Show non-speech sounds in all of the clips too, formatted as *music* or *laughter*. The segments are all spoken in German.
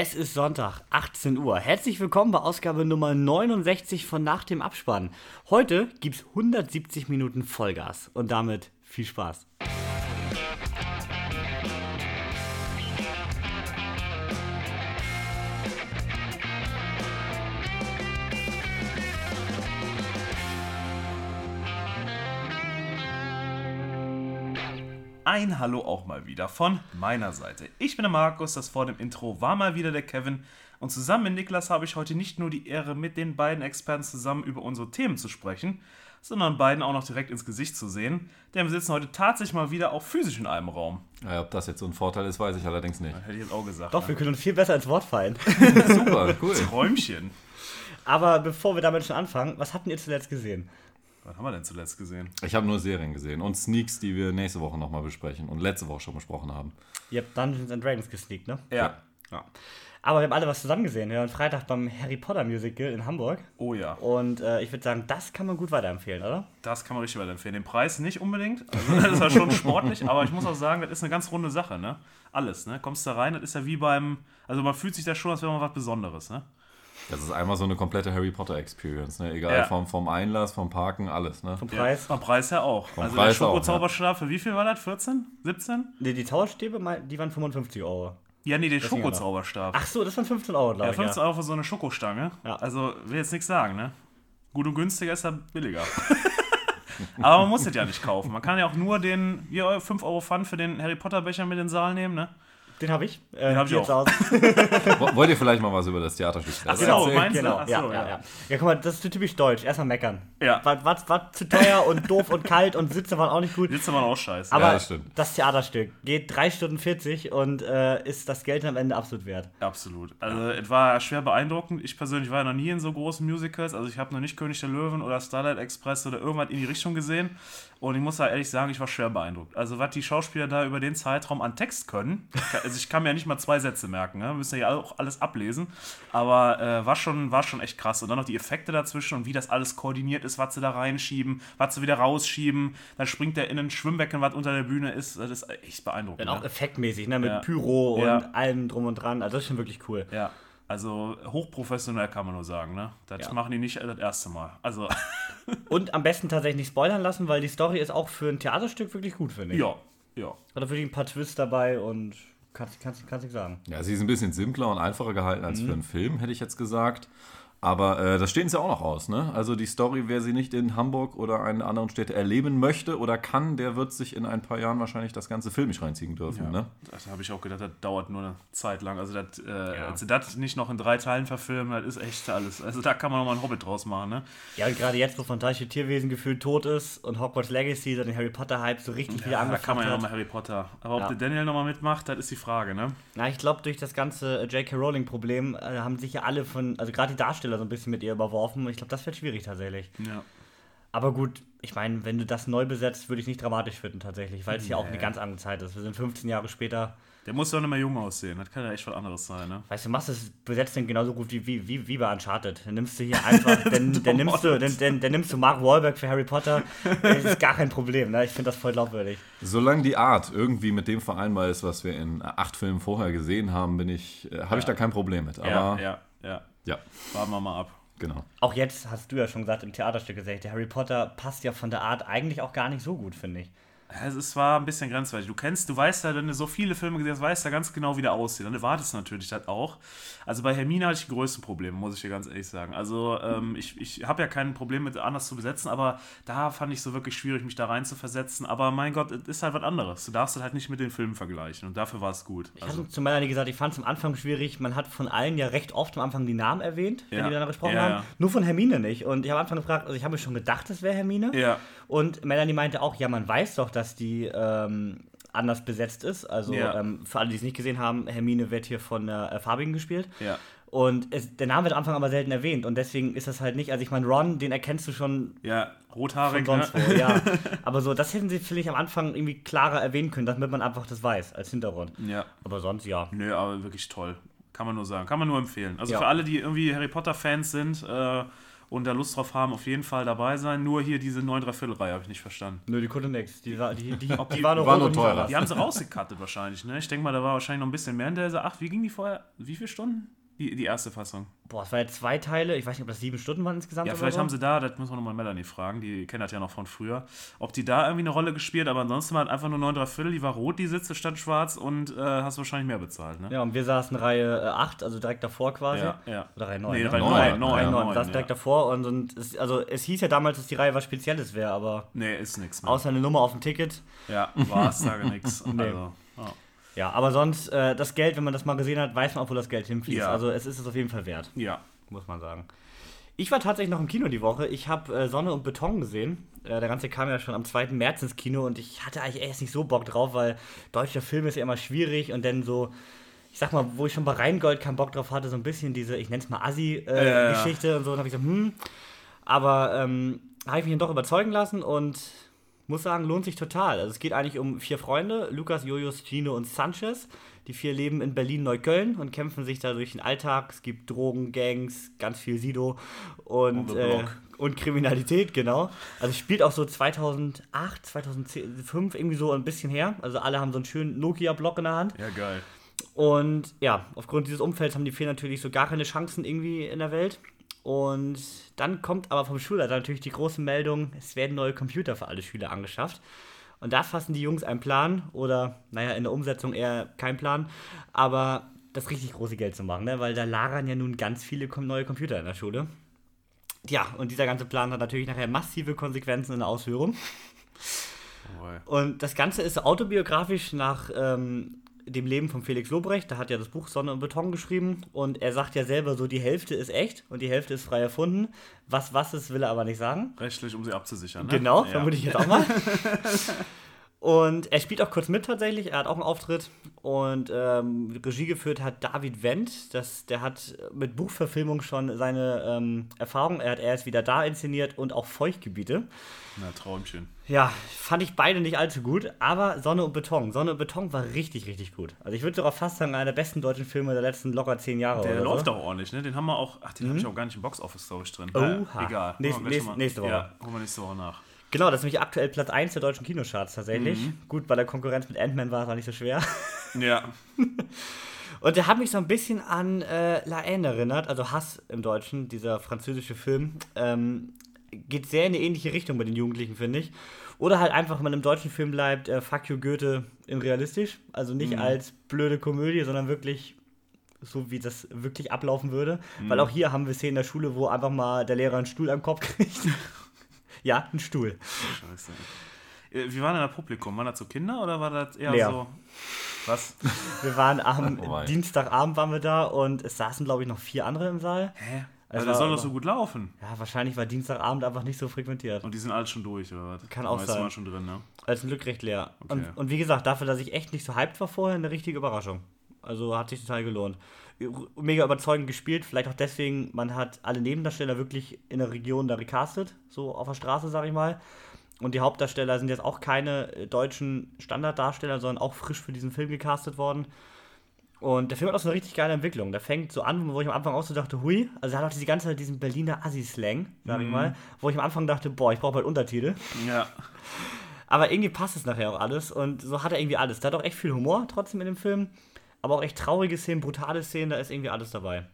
Es ist Sonntag, 18 Uhr. Herzlich willkommen bei Ausgabe Nummer 69 von Nach dem Abspann. Heute gibt's 170 Minuten Vollgas und damit viel Spaß. Ein Hallo auch mal wieder von meiner Seite. Ich bin der Markus, das vor dem Intro war mal wieder der Kevin und zusammen mit Niklas habe ich heute nicht nur die Ehre, mit den beiden Experten zusammen über unsere Themen zu sprechen, sondern beiden auch noch direkt ins Gesicht zu sehen, denn wir sitzen heute tatsächlich mal wieder auch physisch in einem Raum. Ja, ob das jetzt so ein Vorteil ist, weiß ich allerdings nicht. Hätte ich jetzt auch gesagt. Doch, wir können uns viel besser ins Wort fallen. *laughs* Super, *laughs* cool. Träumchen. Aber bevor wir damit schon anfangen, was habt ihr zuletzt gesehen? Was haben wir denn zuletzt gesehen? Ich habe nur Serien gesehen und Sneaks, die wir nächste Woche nochmal besprechen und letzte Woche schon besprochen haben. Ihr habt Dungeons and Dragons gesneakt, ne? Ja. Ja. Aber wir haben alle was zusammen gesehen. Wir waren Freitag beim Harry Potter Musical in Hamburg. Oh ja. Und äh, ich würde sagen, das kann man gut weiterempfehlen, oder? Das kann man richtig weiterempfehlen. Den Preis nicht unbedingt. Also, das ist ja schon sportlich, aber ich muss auch sagen, das ist eine ganz runde Sache, ne? Alles, ne? Kommst da rein, das ist ja wie beim. Also man fühlt sich da schon, als wäre man was Besonderes, ne? Das ist einmal so eine komplette Harry Potter Experience, ne? Egal Ja. vom, vom Einlass, vom Parken, alles, ne? Vom Preis. Vom Preis her auch. Vom also Preis der Schoko-Zauberstab, für wie viel war das? 14? 17? Nee, die mein- die waren 55 Euro. Ja, nee, ja noch. Schoko-Zauberstab. Ach so, das waren 15 Euro, Ja, glaube ich. 15 Euro für so eine Schokostange. Ja. Also, will jetzt nichts sagen, ne? Gut und günstiger ist ja billiger. *laughs* Aber man muss das ja nicht kaufen. Man kann ja auch nur den wie euer 5 Euro Pfand für den Harry Potter Becher mit in den Saal nehmen, ne? Den habe ich. Äh, Den hab ich hier auch. *laughs* Wollt ihr vielleicht mal was über das Theaterstück Ach so, erzählen? meinst du? Genau, Ach so, ja, ja, ja. ja. Ja, guck mal, das ist so typisch deutsch. Erstmal meckern. Ja. War, war, war zu teuer und doof und kalt und Sitze waren auch nicht gut. Sitze man auch scheiße. Aber das stimmt. das Theaterstück geht 3 Stunden 40 und äh, ist das Geld am Ende absolut wert. Absolut. Also es war schwer beeindruckend. Ich persönlich war ja noch nie in so großen Musicals. Also ich habe noch nicht König der Löwen oder Starlight Express oder irgendwas in die Richtung gesehen. Und ich muss da ehrlich sagen, ich war schwer beeindruckt. Also was die Schauspieler da über den Zeitraum an Text können. *laughs* Also ich kann mir ja nicht mal zwei Sätze merken. Ne? Wir müssen ja auch alles ablesen. Aber äh, war, schon, war schon echt krass. Und dann noch die Effekte dazwischen und wie das alles koordiniert ist, was sie da reinschieben, was sie wieder rausschieben. Dann springt der in ein Schwimmbecken, was unter der Bühne ist. Das ist echt beeindruckend. Dann auch ne? effektmäßig, ne? Mit Ja. Pyro Ja. und allem drum und dran. Also das ist schon wirklich cool. Ja, also hochprofessionell kann man nur sagen, ne? Das Ja. machen die nicht das erste Mal. Also, *laughs* Und am besten tatsächlich nicht spoilern lassen, weil die Story ist auch für ein Theaterstück wirklich gut, finde ich. ja, ja. Da wirklich ein paar Twists dabei und kannst, kannst, kannst nicht sagen. Ja, sie ist ein bisschen simpler und einfacher gehalten als Mhm. für einen Film, hätte ich jetzt gesagt. Aber äh, das stehen sie auch noch aus, ne? Also die Story, wer sie nicht in Hamburg oder einen anderen Städte erleben möchte oder kann, der wird sich in ein paar Jahren wahrscheinlich das ganze filmisch reinziehen dürfen, ne? Das habe ich auch gedacht, das dauert nur eine Zeit lang. Also, das, äh, Ja. als sie das nicht noch in drei Teilen verfilmen, das ist echt alles. Also, da kann man noch mal einen Hobbit draus machen, ne? Ja, und gerade jetzt, wo Fantastische Tierwesen gefühlt tot ist und Hogwarts Legacy dann den Harry Potter-Hype so richtig wieder Ja, da angefangen kann man ja hat. nochmal Harry Potter. Aber ob Ja. der Daniel nochmal mitmacht, das ist die Frage, ne? Na, ich glaube, durch das ganze äh, J.K. Rowling-Problem äh, haben sich ja alle von, also gerade die Darsteller so ein bisschen mit ihr überworfen. Ich glaube, das wird schwierig tatsächlich. Ja. Aber gut, ich meine, wenn du das neu besetzt, würde ich nicht dramatisch finden tatsächlich, weil es ja auch eine Nee. ganz andere Zeit ist. Wir sind 15 Jahre später. Der muss doch nicht mehr jung aussehen. Das kann ja echt was anderes sein, ne? Weißt du, machst das besetzt den genauso gut wie, wie, wie, wie bei Uncharted. Dann nimmst du hier einfach, *laughs* dann, dann, nimmst du, dann, dann, dann nimmst du Mark Wahlberg für Harry Potter. Das ist gar kein Problem, ne? Ich finde das voll glaubwürdig. Solange die Art irgendwie mit dem vereinbar ist, was wir in acht Filmen vorher gesehen haben, bin ich, äh, habe ich da kein Problem mit. Aber ja, ja, ja. Ja, Warten wir mal ab. genau. Auch jetzt hast du ja schon gesagt, im Theaterstück gesagt, der Harry Potter passt ja von der Art eigentlich auch gar nicht so gut, finde ich. Es war ein bisschen grenzwertig. Du kennst, du weißt ja, wenn du so viele Filme gesehen hast, weißt ja ganz genau, wie der aussieht. Dann erwartest du natürlich das auch. Also bei Hermine hatte ich die größten Probleme, muss ich dir ganz ehrlich sagen. Also ähm, ich, ich habe ja kein Problem mit anders zu besetzen, aber da fand ich so wirklich schwierig, mich da rein zu versetzen. Aber mein Gott, es ist halt was anderes. Du darfst es halt nicht mit den Filmen vergleichen und dafür war es gut. Ich Also, hatte zu Melanie gesagt, ich fand es am Anfang schwierig. Man hat von allen ja recht oft am Anfang die Namen erwähnt, wenn Ja. die miteinander gesprochen Ja, haben. ja. Nur von Hermine nicht. Und ich habe am Anfang gefragt, also ich habe mir schon gedacht, das wäre Hermine. ja, Und Melanie meinte auch, ja, man weiß doch, dass die ähm, anders besetzt ist. Also Ja. ähm, für alle, die es nicht gesehen haben, Hermine wird hier von äh, Farbigen gespielt. ja. Und es, der Name wird am Anfang aber selten erwähnt. Und deswegen ist das halt nicht, also ich meine, Ron, den erkennst du schon Ja, von rothaarig, sonst ne? wo. Ja. *laughs* Aber so, das hätten sie, finde ich, am Anfang irgendwie klarer erwähnen können, damit man einfach das weiß als Hintergrund. Ja. Aber sonst ja. Nö, aber wirklich toll. Kann man nur sagen. Kann man nur empfehlen. Also Ja. für alle, die irgendwie Harry Potter-Fans sind äh, und da Lust drauf haben, auf jeden Fall dabei sein. Nur hier diese 9 Dreiviertel-Reihe habe ich nicht verstanden. Nö, die konnte nix. Die, die, die, *laughs* die, die war nur, war teurer. Die haben sie rausgekattet wahrscheinlich, ne? Ich denke mal, da war wahrscheinlich noch ein bisschen mehr in der 8. Wie ging die vorher? Wie viele Stunden? Die, die erste Fassung. Boah, es waren jetzt zwei Teile. Ich weiß nicht, ob das sieben Stunden waren insgesamt. Ja, vielleicht so. haben sie da, das müssen wir nochmal Melanie fragen, die kennt das ja noch von früher, ob die da irgendwie eine Rolle gespielt, aber ansonsten war es einfach nur 9 Dreiviertel, die war rot, die Sitze statt schwarz und äh, hast wahrscheinlich mehr bezahlt, ne? Ja, und wir saßen Reihe äh, 8, also direkt davor quasi. Ja, ja. Oder Reihe 9. Nee, ne? Reihe Neun, 9, Reihe 9, Reihe 9, 9, wir saßen direkt davor und, und es, also es hieß ja damals, dass die Reihe was Spezielles wäre, aber Nee, ist nix mehr. außer eine Nummer auf dem Ticket. Ja, war es, sage nix. *laughs* Nee. Also, ja. Aber sonst, äh, das Geld, wenn man das mal gesehen hat, weiß man auch, wo das Geld hinfließt. Ja. Also es ist es auf jeden Fall wert, ja. muss man sagen. Ich war tatsächlich noch im Kino die Woche. Ich habe äh, Sonne und Beton gesehen. Äh, der ganze kam ja schon am 2. März ins Kino und ich hatte eigentlich erst nicht so Bock drauf, weil deutscher Film ist ja immer schwierig und dann so, ich sag mal, wo ich schon bei Rheingold keinen Bock drauf hatte, so ein bisschen diese, ich nenn's mal. Assi-Geschichte und so, dann habe ich so, hm. Aber ähm, habe ich mich dann doch überzeugen lassen und muss sagen, lohnt sich total. Also es geht eigentlich um vier Freunde, Lukas, Jojos, Gino und Sanchez. Die vier leben in Berlin-Neukölln und kämpfen sich da durch den Alltag. Es gibt Drogen, Gangs, ganz viel Sido und, äh, und Kriminalität, genau. Also es spielt auch so 2008, 2005 irgendwie so ein bisschen her. Also alle haben so einen schönen Nokia-Block in der Hand. Ja, geil. Und ja, aufgrund dieses Umfelds haben die vier natürlich so gar keine Chancen irgendwie in der Welt. Und dann kommt aber vom Schulleiter natürlich die große Meldung, es werden neue Computer für alle Schüler angeschafft. Und da fassen die Jungs einen Plan oder, naja, in der Umsetzung eher kein Plan, aber das richtig große Geld zu machen, ne? weil da lagern ja nun ganz viele neue Computer in der Schule. Ja, und dieser ganze Plan hat natürlich nachher massive Konsequenzen in der Ausführung. Jawohl. Und das Ganze ist autobiografisch nach ähm, dem Leben von Felix Lobrecht. Der hat ja das Buch Sonne und Beton geschrieben. Und er sagt ja selber so, die Hälfte ist echt und die Hälfte ist frei erfunden. Was was ist, will er aber nicht sagen. Rechtlich, um sie abzusichern, ne? Genau, ja. vermute ich jetzt auch mal. *laughs* Und er spielt auch kurz mit tatsächlich. Er hat auch einen Auftritt. Und ähm, Regie geführt hat David Wendt. Das, der hat mit Buchverfilmung schon seine ähm, Erfahrung. Er hat erst wieder da inszeniert und auch Feuchtgebiete. Na, Traumchen. Ja, fand ich beide nicht allzu gut, aber Sonne und Beton. Sonne und Beton war richtig, richtig gut. Also ich würde sogar fast sagen, einer der besten deutschen Filme der letzten locker zehn Jahre. Der läuft so. auch ordentlich, ne? Den haben wir auch. Ach, den habe ich auch gar nicht im Box-Office, glaube ich, drin. Oha. Egal. Nächst- Holen wir gleich nächst- mal- nächste Woche. Ja, holen wir nächste Woche nach. Genau, das ist nämlich aktuell Platz 1 der deutschen Kinocharts tatsächlich. Mhm. Gut, bei der Konkurrenz mit Ant-Man war es auch nicht so schwer. *laughs* Ja. Und der hat mich so ein bisschen an äh, La Haine erinnert, also Hass im Deutschen, dieser französische Film. Ähm, geht sehr in eine ähnliche Richtung bei den Jugendlichen, finde ich. Oder halt einfach, wenn man im deutschen Film bleibt, äh, Fuck you Goethe in realistisch. Also nicht Mhm. als blöde Komödie, sondern wirklich so, wie das wirklich ablaufen würde. Mhm. Weil auch hier haben wir Szenen in der Schule, wo einfach mal der Lehrer einen Stuhl am Kopf *laughs* kriegt. Ja, einen Stuhl. Scheiße. Äh, Wie war denn das Publikum? Waren das so Kinder oder war das eher Leer. so. Was? Wir waren am Oh. Dienstagabend waren wir da und es saßen, glaube ich, noch vier andere im Saal. Hä? Also, war das soll doch so gut laufen. Ja, wahrscheinlich war Dienstagabend einfach nicht so frequentiert. Und die sind alle schon durch, oder was? Kann auch sein. waren schon drin, ne? Als ein Glück recht leer. Okay. Und, und wie gesagt, dafür, dass ich echt nicht so hyped war vorher, eine richtige Überraschung. Also hat sich total gelohnt. Mega überzeugend gespielt, vielleicht auch deswegen, man hat alle Nebendarsteller wirklich in der Region da recastet, so auf der Straße, sag ich mal. Und die Hauptdarsteller sind jetzt auch keine äh, deutschen Standarddarsteller, sondern auch frisch für diesen Film gecastet worden. Und der Film hat auch so eine richtig geile Entwicklung. Der fängt so an, wo ich am Anfang auch so dachte, hui, also er hat auch diese ganze Zeit diesen Berliner Assi-Slang, sag ich mal, wo ich am Anfang dachte, boah, ich brauche bald Untertitel. Ja. Aber irgendwie passt es nachher auch alles und so hat er irgendwie alles. Da hat auch echt viel Humor trotzdem in dem Film, aber auch echt traurige Szenen, brutale Szenen, da ist irgendwie alles dabei.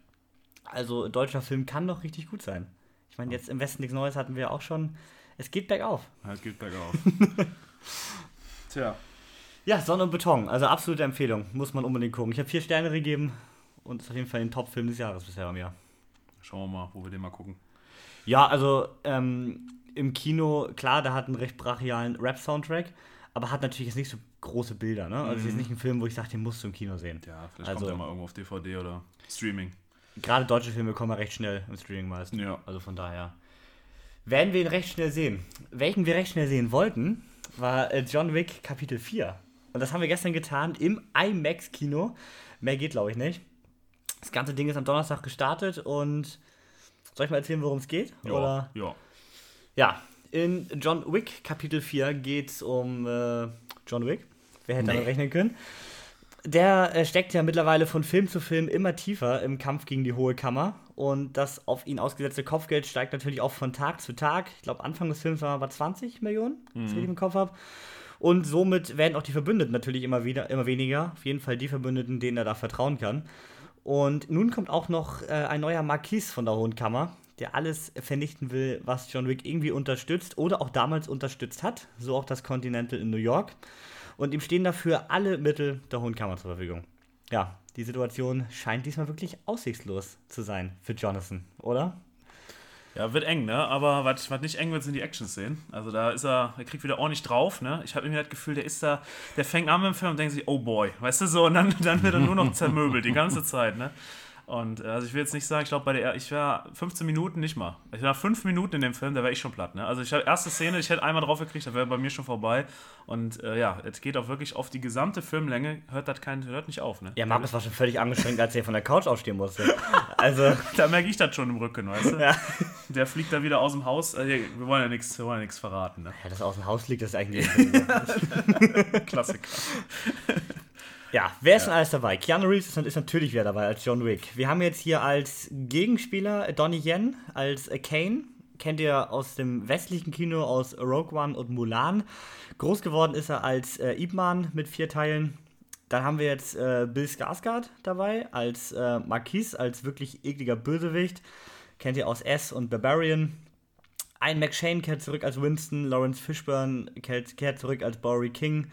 Also ein deutscher Film kann doch richtig gut sein. Ich meine, jetzt im Westen nichts Neues hatten wir auch schon. Es geht bergauf. Halt geht bergauf. *laughs* Tja. Ja, Sonne und Beton, also absolute Empfehlung. Muss man unbedingt gucken. Ich habe vier Sterne gegeben und ist auf jeden Fall den Top-Film des Jahres bisher bei mir. Schauen wir mal, wo wir den mal gucken. Ja, also ähm, im Kino, klar, der hat einen recht brachialen Rap-Soundtrack, aber hat natürlich jetzt nicht so große Bilder. Ne? Also es ist nicht ein Film, wo ich sage, den musst du im Kino sehen. Ja, vielleicht Also- kommt der mal irgendwo auf DVD oder Streaming. Gerade deutsche Filme kommen ja recht schnell im Streaming meistens. Ja. Also von daher. Werden wir ihn recht schnell sehen. Welchen wir recht schnell sehen wollten, war äh, John Wick Kapitel 4. Und das haben wir gestern getan im IMAX-Kino. Mehr geht, glaube ich, nicht. Das ganze Ding ist am Donnerstag gestartet und soll ich mal erzählen, worum es geht? Oder? ja. Ja, in John Wick Kapitel 4 geht es um äh, John Wick. Wer hätte damit Nee. rechnen können? der äh, steckt ja mittlerweile von Film zu Film immer tiefer im Kampf gegen die Hohe Kammer. Und das auf ihn ausgesetzte Kopfgeld steigt natürlich auch von Tag zu Tag. Ich glaube, Anfang des Films waren wir 20 Millionen, mhm. wenn ich im Kopf habe. Und somit werden auch die Verbündeten natürlich immer wieder, immer weniger. Auf jeden Fall die Verbündeten, denen er da vertrauen kann. Und nun kommt auch noch äh, ein neuer Marquis von der Hohen Kammer, der alles vernichten will, was John Wick irgendwie unterstützt oder auch damals unterstützt hat. So auch das Continental in New York. Und ihm stehen dafür alle Mittel der Hohen Kammer zur Verfügung. Ja, die Situation scheint diesmal wirklich aussichtslos zu sein für Jonathan, oder? Ja, wird eng, ne? Aber was, nicht eng wird, sind die Action-Szenen. Also da ist er, er kriegt wieder ordentlich drauf, ne? Ich habe irgendwie das Gefühl, der ist da, der fängt an mit dem Film und denkt sich, oh boy, weißt du so, und dann, dann wird er nur noch zermöbelt die ganze Zeit, ne? Und äh, also ich will jetzt nicht sagen, ich glaube bei der, ich war 15 Minuten nicht mal. Ich war 5 Minuten in dem Film, da wäre ich schon platt. Ne? Also ich habe erste Szene, ich hätte einmal drauf gekriegt, da wäre bei mir schon vorbei. Und äh, ja, es geht auch wirklich auf die gesamte Filmlänge, hört das kein, hört nicht auf. Ne? Ja, Markus war schon völlig angeschränkt, als er von der Couch aufstehen musste. *laughs* Also da merke ich das schon im Rücken, weißt du? Ja. Der fliegt da wieder aus dem Haus. Also, wir wollen ja nichts, verraten. Ne? Ja, dass er aus dem Haus fliegt, das ist eigentlich. *laughs* Klassiker. Ja, wer ist ja. denn alles dabei? Keanu Reeves ist, natürlich wieder dabei als John Wick. Wir haben jetzt hier als Gegenspieler Donnie Yen als Kane. Kennt ihr aus dem westlichen Kino, aus Rogue One und Mulan. Groß geworden ist er als äh, Ip Man mit vier Teilen. Dann haben wir jetzt äh, Bill Skarsgård dabei als äh, Marquis, als wirklich ekliger Bösewicht. Kennt ihr aus S und Barbarian. Ein McShane kehrt zurück als Winston, Lawrence Fishburne kehrt, kehrt zurück als Bory King.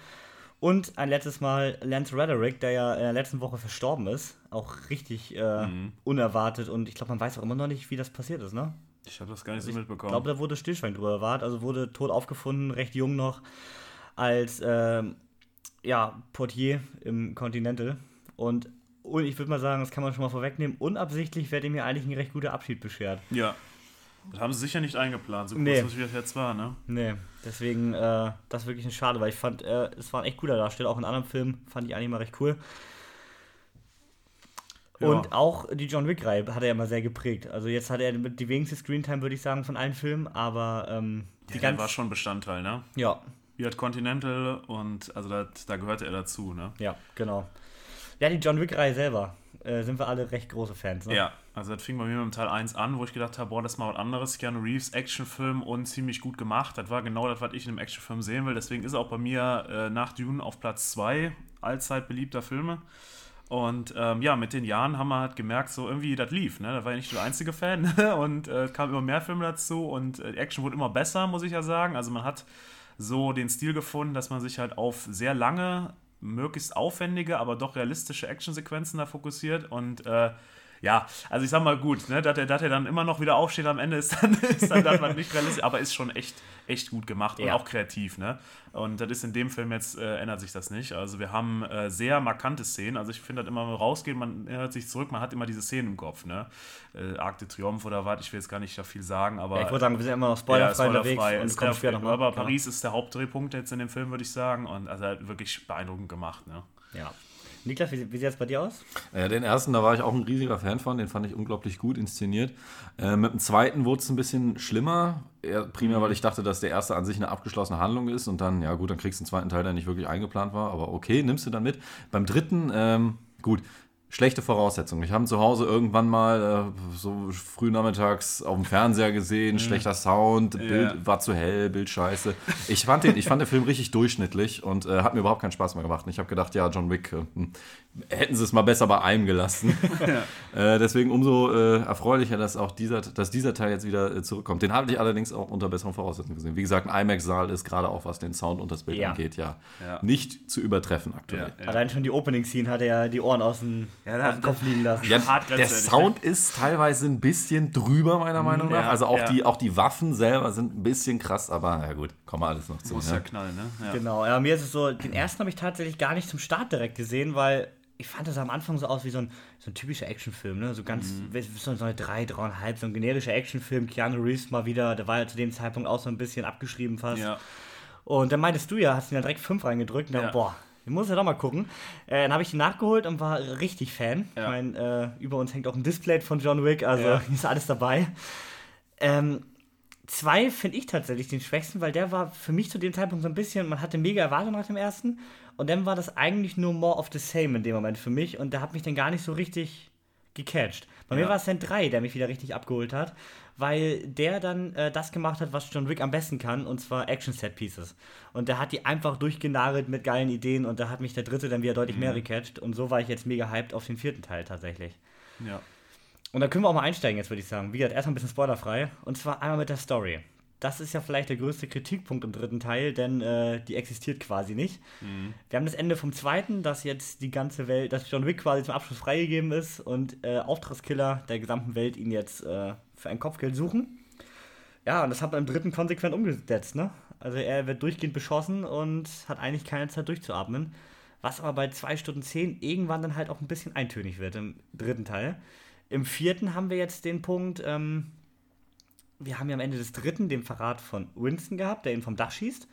Und ein letztes Mal Lance Rederick, der ja in der letzten Woche verstorben ist. Auch richtig äh, mhm. unerwartet. Und ich glaube, man weiß auch immer noch nicht, wie das passiert ist, ne? Ich habe das gar nicht so mitbekommen. Ich glaube, da wurde Stillschwein drüber erwartet. Also wurde tot aufgefunden, recht jung noch, als äh, ja, Portier im Continental. Und, und ich würde mal sagen, das kann man schon mal vorwegnehmen, unabsichtlich wird ihm hier eigentlich ein recht guter Abschied beschert. Ja, das haben sie sicher nicht eingeplant, so nee. kurz, wie das jetzt war, ne? Nee, deswegen, äh, das ist wirklich ein Schade, weil ich fand, äh, es war ein echt cooler Darsteller, auch in anderen Filmen fand ich eigentlich mal recht cool. Ja. Und auch die John Wick-Reihe hat er ja mal sehr geprägt. Also jetzt hat er die wenigste Screentime, würde ich sagen, von allen Filmen, aber ähm, die ja, war schon Bestandteil, ne? Ja. Wie hat Continental und also das, da gehörte er dazu, ne? Ja, genau. Ja, die John Wick-Reihe selber äh, sind wir alle recht große Fans. Ne? Ja, also das fing bei mir mit dem Teil 1 an, wo ich gedacht habe, boah, das ist mal was anderes. Keanu Reeves, Actionfilm und ziemlich gut gemacht. Das war genau das, was ich in einem Actionfilm sehen will. Deswegen ist er auch bei mir äh, nach Dune auf Platz 2 allzeit beliebter Filme. Und ähm, ja, mit den Jahren haben wir halt gemerkt, so irgendwie das lief. Ne? Da war ich nicht der einzige Fan. *laughs* und äh, kamen immer mehr Filme dazu und äh, Action wurde immer besser, muss ich ja sagen. Also man hat so den Stil gefunden, dass man sich halt auf sehr lange möglichst aufwendige, aber doch realistische Actionsequenzen da fokussiert. Und äh, ja, also ich sag mal gut, ne, dass er, dass er dann immer noch wieder aufsteht am Ende *laughs* ist dann, ist dann, dann nicht realistisch, aber ist schon echt, echt gut gemacht und ja. auch kreativ, ne? Und das ist in dem Film jetzt, äh, ändert sich das nicht. Also wir haben äh, sehr markante Szenen. Also ich finde, dass immer rausgeht, man erinnert sich zurück, man hat immer diese Szenen im Kopf, ne? Äh, Arc de Triomphe oder was, ich will jetzt gar nicht da viel sagen, aber. Ja, ich würde sagen, wir sind immer noch spoilerfrei ja, unterwegs und es kommt schwer nochmal. Aber Paris ist der Hauptdrehpunkt jetzt in dem Film, würde ich sagen. Und also wirklich beeindruckend gemacht, ne? Ja. Niklas, wie, wie sieht es bei dir aus? Ja, den ersten, da war ich auch ein riesiger Fan von, den fand ich unglaublich gut inszeniert. Äh, mit dem zweiten wurde es ein bisschen schlimmer, eher primär, mhm. weil ich dachte, dass der erste an sich eine abgeschlossene Handlung ist und dann, ja gut, dann kriegst du einen zweiten Teil, der nicht wirklich eingeplant war, aber okay, nimmst du dann mit. Beim dritten, ähm, gut, schlechte Voraussetzungen. Ich habe zu Hause irgendwann mal äh, so früh nachmittags auf dem Fernseher gesehen, mhm. schlechter Sound, Bild ja. war zu hell, Bild scheiße. Ich fand den, ich fand den Film richtig durchschnittlich und äh, hat mir überhaupt keinen Spaß mehr gemacht. Und ich habe gedacht, ja, John Wick, äh, hm, hätten sie es mal besser bei einem gelassen. *laughs* ja. äh, deswegen umso äh, erfreulicher, dass auch dieser, dass dieser Teil jetzt wieder äh, zurückkommt. Den habe ich allerdings auch unter besseren Voraussetzungen gesehen. Wie gesagt, ein IMAX-Saal ist gerade auch, was den Sound und das Bild ja. angeht, ja, nicht zu übertreffen aktuell. Allein schon die Opening-Scene hat er ja die Ohren aus dem ja, da, auf den Kopf liegen lassen. Ja, der Sound ist teilweise ein bisschen drüber, meiner Meinung nach. Ja, also auch, ja. die, auch die Waffen selber sind ein bisschen krass, aber ja gut, kommen wir alles noch zu. Muss ja, ja knallen, ne? Ja. Genau, ja, mir ist es so, den ersten habe ich tatsächlich gar nicht zum Start direkt gesehen, weil ich fand das am Anfang so aus wie so ein, so ein typischer Actionfilm, ne? So ganz, mhm. so eine 3, 3,5, so ein generischer Actionfilm. Keanu Reeves mal wieder, der war ja zu dem Zeitpunkt auch so ein bisschen abgeschrieben fast. Ja. Und dann meintest du ja, hast ihn ja direkt 5 reingedrückt und dann, ja. boah, ich muss ja doch mal gucken. Äh, dann habe ich ihn nachgeholt und war richtig Fan. Ja. Ich meine, äh, über uns hängt auch ein Display von John Wick, also ja. ist alles dabei. Ähm, zwei finde ich tatsächlich den schwächsten, weil der war für mich zu dem Zeitpunkt so ein bisschen, man hatte mega Erwartungen nach dem ersten und dann war das eigentlich nur more of the same in dem Moment für mich und der hat mich dann gar nicht so richtig gecatcht. Bei Ja. mir war es dann 3, der mich wieder richtig abgeholt hat, weil der dann äh, das gemacht hat, was John Wick am besten kann, und zwar Action-Set-Pieces. Und der hat die einfach durchgenagelt mit geilen Ideen und da hat mich der dritte dann wieder deutlich mehr gecatcht und so war ich jetzt mega hyped auf den vierten Teil tatsächlich. Ja. Und da können wir auch mal einsteigen jetzt, würde ich sagen. Wie gesagt, erstmal ein bisschen spoilerfrei. Und zwar einmal mit der Story. Das ist ja vielleicht der größte Kritikpunkt im dritten Teil, denn äh, die existiert quasi nicht. Wir haben das Ende vom zweiten, dass jetzt die ganze Welt, dass John Wick quasi zum Abschluss freigegeben ist und äh, Auftragskiller der gesamten Welt ihn jetzt äh, für ein Kopfgeld suchen. Ja, und das hat man im dritten konsequent umgesetzt, ne? Also er wird durchgehend beschossen und hat eigentlich keine Zeit durchzuatmen. Was aber bei 2 Stunden 10 irgendwann dann halt auch ein bisschen eintönig wird im dritten Teil. Im vierten haben wir jetzt den Punkt, ähm, wir haben ja am Ende des dritten den Verrat von Winston gehabt, der ihn vom Dach schießt.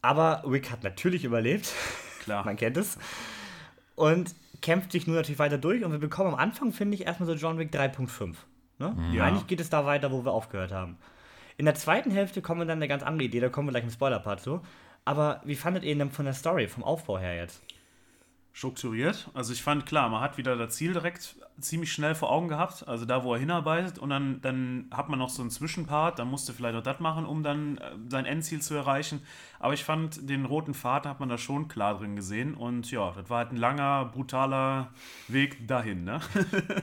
Aber Wick hat natürlich überlebt. Klar. *laughs* Man kennt es. Und kämpft sich nur natürlich weiter durch. Und wir bekommen am Anfang, finde ich, erstmal so John Wick 3.5. Ne? Ja. Eigentlich geht es da weiter, wo wir aufgehört haben. In der zweiten Hälfte kommen wir dann eine ganz andere Idee, da kommen wir gleich im Spoiler-Part zu. Aber wie fandet ihr ihn denn von der Story, vom Aufbau her jetzt? Strukturiert. Also ich fand, klar, man hat wieder das Ziel direkt ziemlich schnell vor Augen gehabt, also da, wo er hinarbeitet und dann, dann hat man noch so einen Zwischenpart, dann musste vielleicht auch das machen, um dann äh, sein Endziel zu erreichen. Aber ich fand, den roten Faden hat man da schon klar drin gesehen und ja, das war halt ein langer, brutaler Weg dahin, ne?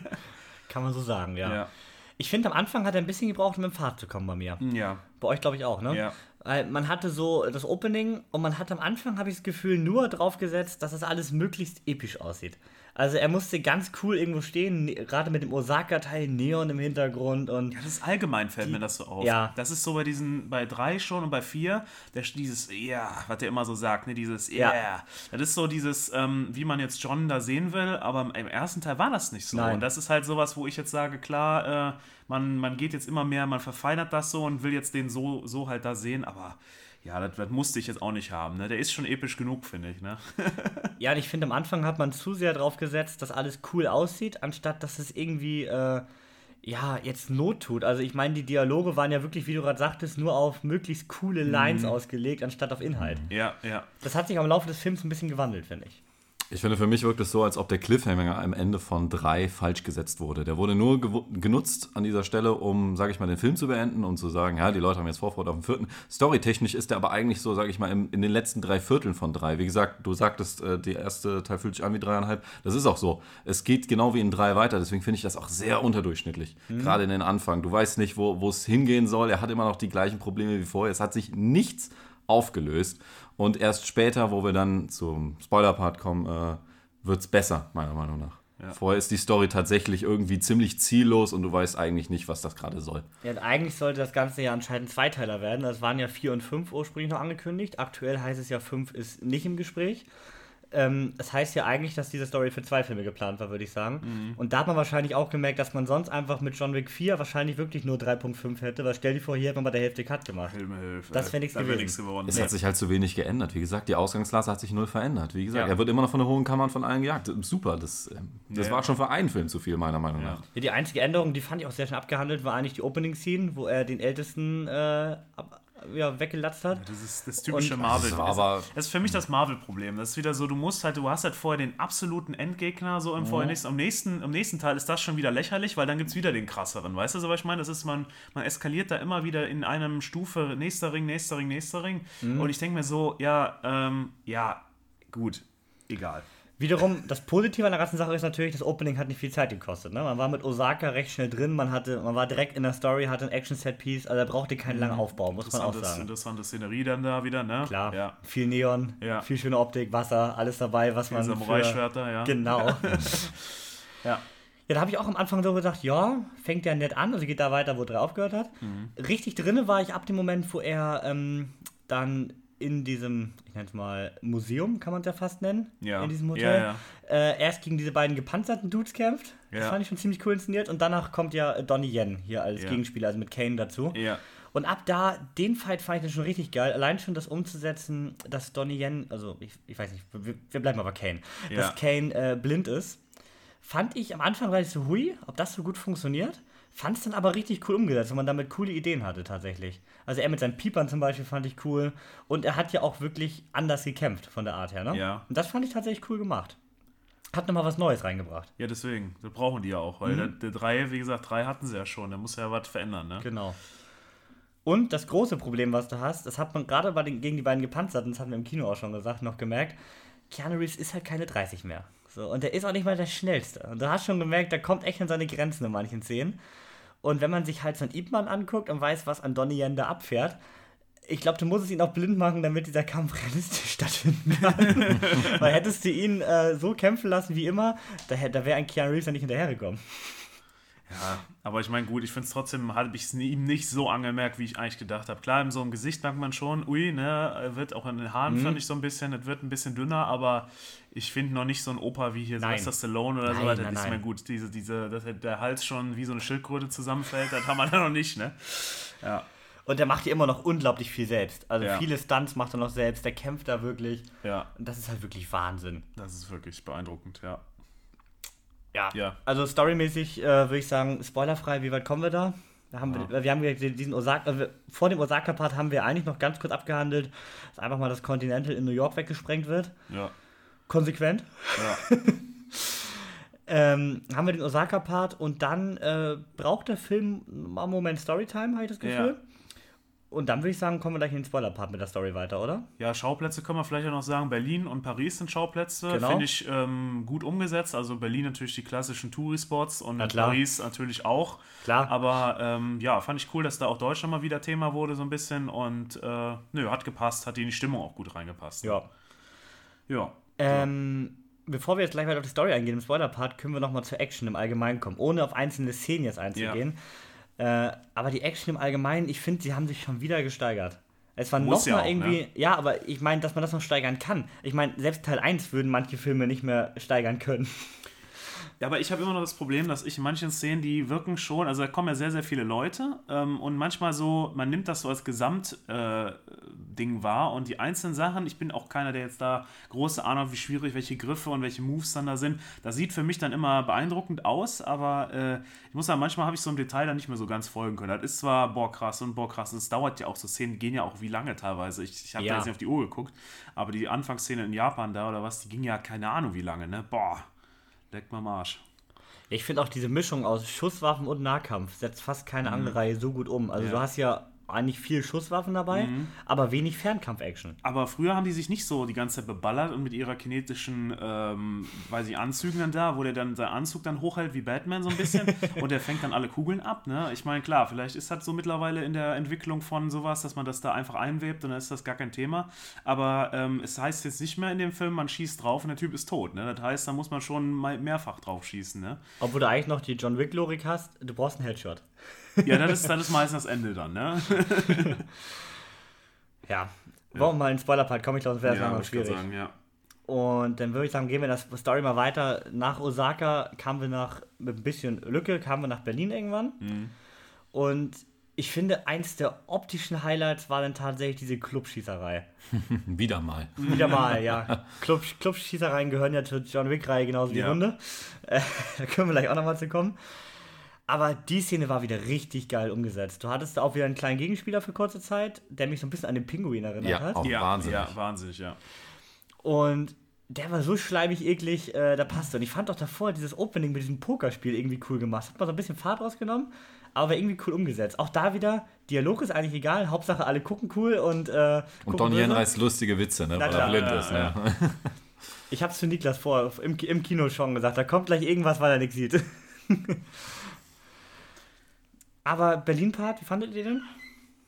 *laughs* Kann man so sagen, ja. Ja. Ich finde, am Anfang hat er ein bisschen gebraucht, um im Pfad zu kommen bei mir. Ja. Bei euch, glaube ich, auch, ne? Ja. Weil man hatte so das Opening und man hat am Anfang, habe ich das Gefühl, nur drauf gesetzt, dass das alles möglichst episch aussieht. Also er musste ganz cool irgendwo stehen, ne- gerade mit dem Osaka-Teil, Neon im Hintergrund und Das ist allgemein fällt mir das so auf. Ja. Das ist so bei diesen, bei drei schon und bei vier, der, dieses, ja, was der immer so sagt, ne, dieses, Ja. yeah. Das ist so dieses, ähm, wie man jetzt John da sehen will, aber im, im ersten Teil war das nicht so. Nein. Und das ist halt sowas, wo ich jetzt sage, klar, äh, man, man geht jetzt immer mehr, man verfeinert das so und will jetzt den so, so halt da sehen, aber ja, das, das musste ich jetzt auch nicht haben. Ne? Der ist schon episch genug, finde ich. Ne? *laughs* Ja, und ich finde, am Anfang hat man zu sehr drauf gesetzt, dass alles cool aussieht, anstatt dass es irgendwie, äh, ja, jetzt Not tut. Also ich meine, die Dialoge waren ja wirklich, wie du gerade sagtest, nur auf möglichst coole Lines ausgelegt, anstatt auf Inhalt. Ja, ja. Das hat sich am Laufe des Films ein bisschen gewandelt, finde ich. Ich finde, für mich wirkt es so, als ob der Cliffhanger am Ende von drei falsch gesetzt wurde. Der wurde nur genutzt an dieser Stelle, um, sage ich mal, den Film zu beenden und zu sagen, ja, die Leute haben jetzt Vorfreude auf den vierten. Storytechnisch ist der aber eigentlich so, sage ich mal, im, in den letzten drei Vierteln von drei. Wie gesagt, du sagtest, äh, der erste Teil fühlt sich an wie dreieinhalb. Das ist auch so. Es geht genau wie in drei weiter. Deswegen finde ich das auch sehr unterdurchschnittlich. Gerade in den Anfang. Du weißt nicht, wo wo es hingehen soll. Er hat immer noch die gleichen Probleme wie vorher. Es hat sich nichts aufgelöst. Und erst später, wo wir dann zum Spoiler-Part kommen, äh, wird es besser, meiner Meinung nach. Vorher ist die Story tatsächlich irgendwie ziemlich ziellos und du weißt eigentlich nicht, was das gerade soll. Ja, eigentlich sollte das Ganze ja anscheinend ein Zweiteiler werden. Das waren ja 4 und 5 ursprünglich noch angekündigt. Aktuell heißt es ja, 5 ist nicht im Gespräch. Ähm, das heißt ja eigentlich, dass diese Story für zwei Filme geplant war, würde ich sagen. Und da hat man wahrscheinlich auch gemerkt, dass man sonst einfach mit John Wick 4 wahrscheinlich wirklich nur 3.5 hätte, weil stell dir vor, hier hätte man bei der Hälfte Cut gemacht. Hilfe, Hilfe. Das wär nix Da wär gewesen. nix geworden. Es hat sich halt zu wenig geändert. Wie gesagt, die Ausgangslage hat sich null verändert. Wie gesagt, Ja. er wird immer noch von der hohen Kammer von allen gejagt. Super, das, ähm, das Ja. war schon für einen Film zu viel, meiner Meinung nach. Ja, die einzige Änderung, die fand ich auch sehr schnell abgehandelt, war eigentlich die Opening-Scene, wo er den Ältesten äh, ab, ja, weggelatzt hat. Das ist das typische Und- Marvel. Das war aber- das ist für mich das Marvel-Problem. Das ist wieder so, du musst halt, du hast halt vorher den absoluten Endgegner, so im vorher nächsten, am nächsten, am nächsten Teil ist das schon wieder lächerlich, weil dann gibt es wieder den krasseren. Weißt du, so was ich meine? Das ist, man, man eskaliert da immer wieder in einem Stufe, nächster Ring, nächster Ring, nächster Ring. Und ich denke mir so, ja, ähm, ja, gut, egal. Wiederum, das Positive an der ganzen Sache ist natürlich, das Opening hat nicht viel Zeit gekostet. Ne? Man war mit Osaka recht schnell drin, man, hatte, man war direkt in der Story, hatte ein Action-Set-Piece, also er brauchte keinen langen Aufbau, muss man auch sagen. interessante Szenerie dann da wieder, ne? Klar, Ja. viel Neon, Ja. viel schöne Optik, Wasser, alles dabei, was man für... Samurai-Schwerter, ja. Genau. *laughs* Ja. Ja, da habe ich auch am Anfang so gedacht, ja, fängt ja nett an, also geht da weiter, wo er aufgehört hat. Mhm. Richtig drinne war ich ab dem Moment, wo er ähm, dann in diesem, ich nenne es mal, Museum, kann man es ja fast nennen, Ja. in diesem Hotel, Ja, Äh, erst gegen diese beiden gepanzerten Dudes kämpft. Das Ja. fand ich schon ziemlich cool inszeniert. Und danach kommt ja Donnie Yen hier als Ja. Gegenspieler, also mit Kane dazu. Ja. Und ab da, den Fight fand ich dann schon richtig geil. Allein schon das umzusetzen, dass Donnie Yen, also ich, ich weiß nicht, wir, wir bleiben aber Kane, Ja. dass Kane äh, blind ist, fand ich am Anfang relativ so hui, ob das so gut funktioniert. Fand es dann aber richtig cool umgesetzt, wenn man damit coole Ideen hatte tatsächlich. Also er mit seinen Piepern zum Beispiel fand ich cool. Und er hat ja auch wirklich anders gekämpft von der Art her, ne? Ja. Und das fand ich tatsächlich cool gemacht. Hat nochmal was Neues reingebracht. Ja, deswegen. Das brauchen die ja auch. Weil der, der drei, wie gesagt, drei hatten sie ja schon. Da muss ja was verändern, ne? Genau. Und das große Problem, was du hast, das hat man gerade bei den, gegen die beiden Gepanzerten, das hatten wir im Kino auch schon gesagt, noch gemerkt, Keanu Reeves ist halt keine 30 mehr. So, und der ist auch nicht mal der Schnellste. Und du hast schon gemerkt, der kommt echt an seine Grenzen in manchen Szenen. Und wenn man sich halt so einen Ip Man anguckt und weiß, was an Donnie Yen da abfährt, ich glaube, du musst es ihn auch blind machen, damit dieser Kampf *laughs* realistisch stattfinden kann. *laughs* Weil hättest du ihn äh, so kämpfen lassen wie immer, da, da wäre ein Keanu Reeves ja nicht hinterhergekommen. Ja, aber ich meine, gut, ich finde es trotzdem, habe ich es ihm nicht so angemerkt, wie ich eigentlich gedacht habe. Klar, in so einem Gesicht merkt man schon, ui, ne, er wird auch in den Haaren, Mhm. fand ich so ein bisschen, es wird ein bisschen dünner, aber ich finde noch nicht so ein Opa wie hier Nein. Sylvester Stallone oder so. Nein, Das nein, ist nein. mir gut, diese, diese, dass der Hals schon wie so eine Schildkröte zusammenfällt, das haben wir *laughs* da noch nicht, ne? Ja, Und der macht ja immer noch unglaublich viel selbst. Also Ja. viele Stunts macht er noch selbst, der kämpft da wirklich. ja, Und das ist halt wirklich Wahnsinn. das ist wirklich beeindruckend, ja. Ja. Ja. Also storymäßig äh, würde ich sagen, spoilerfrei, wie weit kommen wir da? Da haben Ja. wir, wir haben diesen Osaka, äh, vor dem Osaka-Part haben wir eigentlich noch ganz kurz abgehandelt, dass einfach mal das Continental in New York weggesprengt wird. Ja, Konsequent. ja. *laughs* Ähm, haben wir den Osaka-Part und dann äh, braucht der Film mal einen Moment Storytime, habe ich das Gefühl. Und dann würde ich sagen, kommen wir gleich in den Spoiler-Part mit der Story weiter, oder? Ja, Schauplätze können wir vielleicht auch noch sagen. Berlin und Paris sind Schauplätze. Genau. Finde ich ähm, gut umgesetzt. Also Berlin natürlich die klassischen Touri-Spots und Na. Paris natürlich auch. Klar. Aber ähm, ja, fand ich cool, dass da auch Deutschland mal wieder Thema wurde, so ein bisschen. Und äh, nö, hat gepasst, hat in die Stimmung auch gut reingepasst. Ja. Ja. Ähm, bevor wir jetzt gleich weiter auf die Story eingehen, im Spoiler-Part, können wir nochmal zur Action im Allgemeinen kommen, ohne auf einzelne Szenen jetzt einzugehen. Äh, aber die Action im Allgemeinen, ich finde, sie haben sich schon wieder gesteigert. Es war Muss ja nochmal auch, irgendwie, ne? ja, aber ich meine, dass man das noch steigern kann. Ich meine, selbst Teil 1 würden manche Filme nicht mehr steigern können. Ja, aber ich habe immer noch das Problem, dass ich in manchen Szenen, die wirken schon, also da kommen ja sehr, sehr viele Leute ähm, und manchmal so, man nimmt das so als Gesamtding äh, wahr und die einzelnen Sachen, ich bin auch keiner, der jetzt da große Ahnung hat, wie schwierig welche Griffe und welche Moves dann da sind. Das sieht für mich dann immer beeindruckend aus, aber äh, ich muss sagen, manchmal habe ich so im Detail dann nicht mehr so ganz folgen können. Das ist zwar, boah, krass und boah, krass, und es dauert ja auch, so Szenen gehen ja auch wie lange teilweise. Ich, ich habe Ja. da jetzt nicht auf die Uhr geguckt, aber die Anfangsszene in Japan da oder was, die ging ja keine Ahnung wie lange, ne? Boah. Leck mal Arsch. Ich finde auch diese Mischung aus Schusswaffen und Nahkampf setzt fast keine andere Reihe so gut um. Also Ja. du hast ja eigentlich viel Schusswaffen dabei, aber wenig Fernkampf-Action. Aber früher haben die sich nicht so die ganze Zeit beballert und mit ihrer kinetischen, ähm, weiß ich, Anzügen dann da, wo der dann seinen Anzug dann hochhält wie Batman so ein bisschen *laughs* und der fängt dann alle Kugeln ab, ne? Ich meine, klar, vielleicht ist das so mittlerweile in der Entwicklung von sowas, dass man das da einfach einwebt und dann ist das gar kein Thema. Aber ähm, es heißt jetzt nicht mehr in dem Film, man schießt drauf und der Typ ist tot, ne? Das heißt, da muss man schon mal mehrfach drauf schießen, ne? Obwohl du eigentlich noch die John Wick-Logik hast, du brauchst einen Headshot. Ja, das ist, das ist meistens das Ende dann, ne? *laughs* Ja. Wollen wir mal in den Spoiler-Part kommen? Ich glaube, das wäre ja, ja, schwierig. sagen, ja. Und dann würde ich sagen, gehen wir das Story mal weiter. Nach Osaka kamen wir nach, mit ein bisschen Lücke, kamen wir nach Berlin irgendwann. Mhm. Und ich finde, eins der optischen Highlights war dann tatsächlich diese Clubschießerei. *laughs* Wieder mal. Wieder mal, *laughs* ja. Club, Clubschießereien gehören ja zur John Wick-Reihe genauso wie Ja. Hunde. Äh, da können wir gleich auch nochmal zu kommen. Aber die Szene war wieder richtig geil umgesetzt. Du hattest da auch wieder einen kleinen Gegenspieler für kurze Zeit, der mich so ein bisschen an den Pinguin erinnert Ja, hat. auch Ja, wahnsinnig. ja, wahnsinnig, ja. Und der war so schleimig eklig, äh, da passte. Und ich fand auch davor dieses Opening mit diesem Pokerspiel irgendwie cool gemacht. Hat man so ein bisschen Fahrt rausgenommen, aber war irgendwie cool umgesetzt. Auch da wieder, Dialog ist eigentlich egal, Hauptsache alle gucken cool und äh, Und Donnie Yen reißt lustige Witze, ne? Na weil er blind ja, ist. ja. Ne? Ich hab's zu Niklas vor, im, im Kino schon gesagt, da kommt gleich irgendwas, weil er nichts sieht. *laughs* aber Berlin-Part, wie fandet ihr den?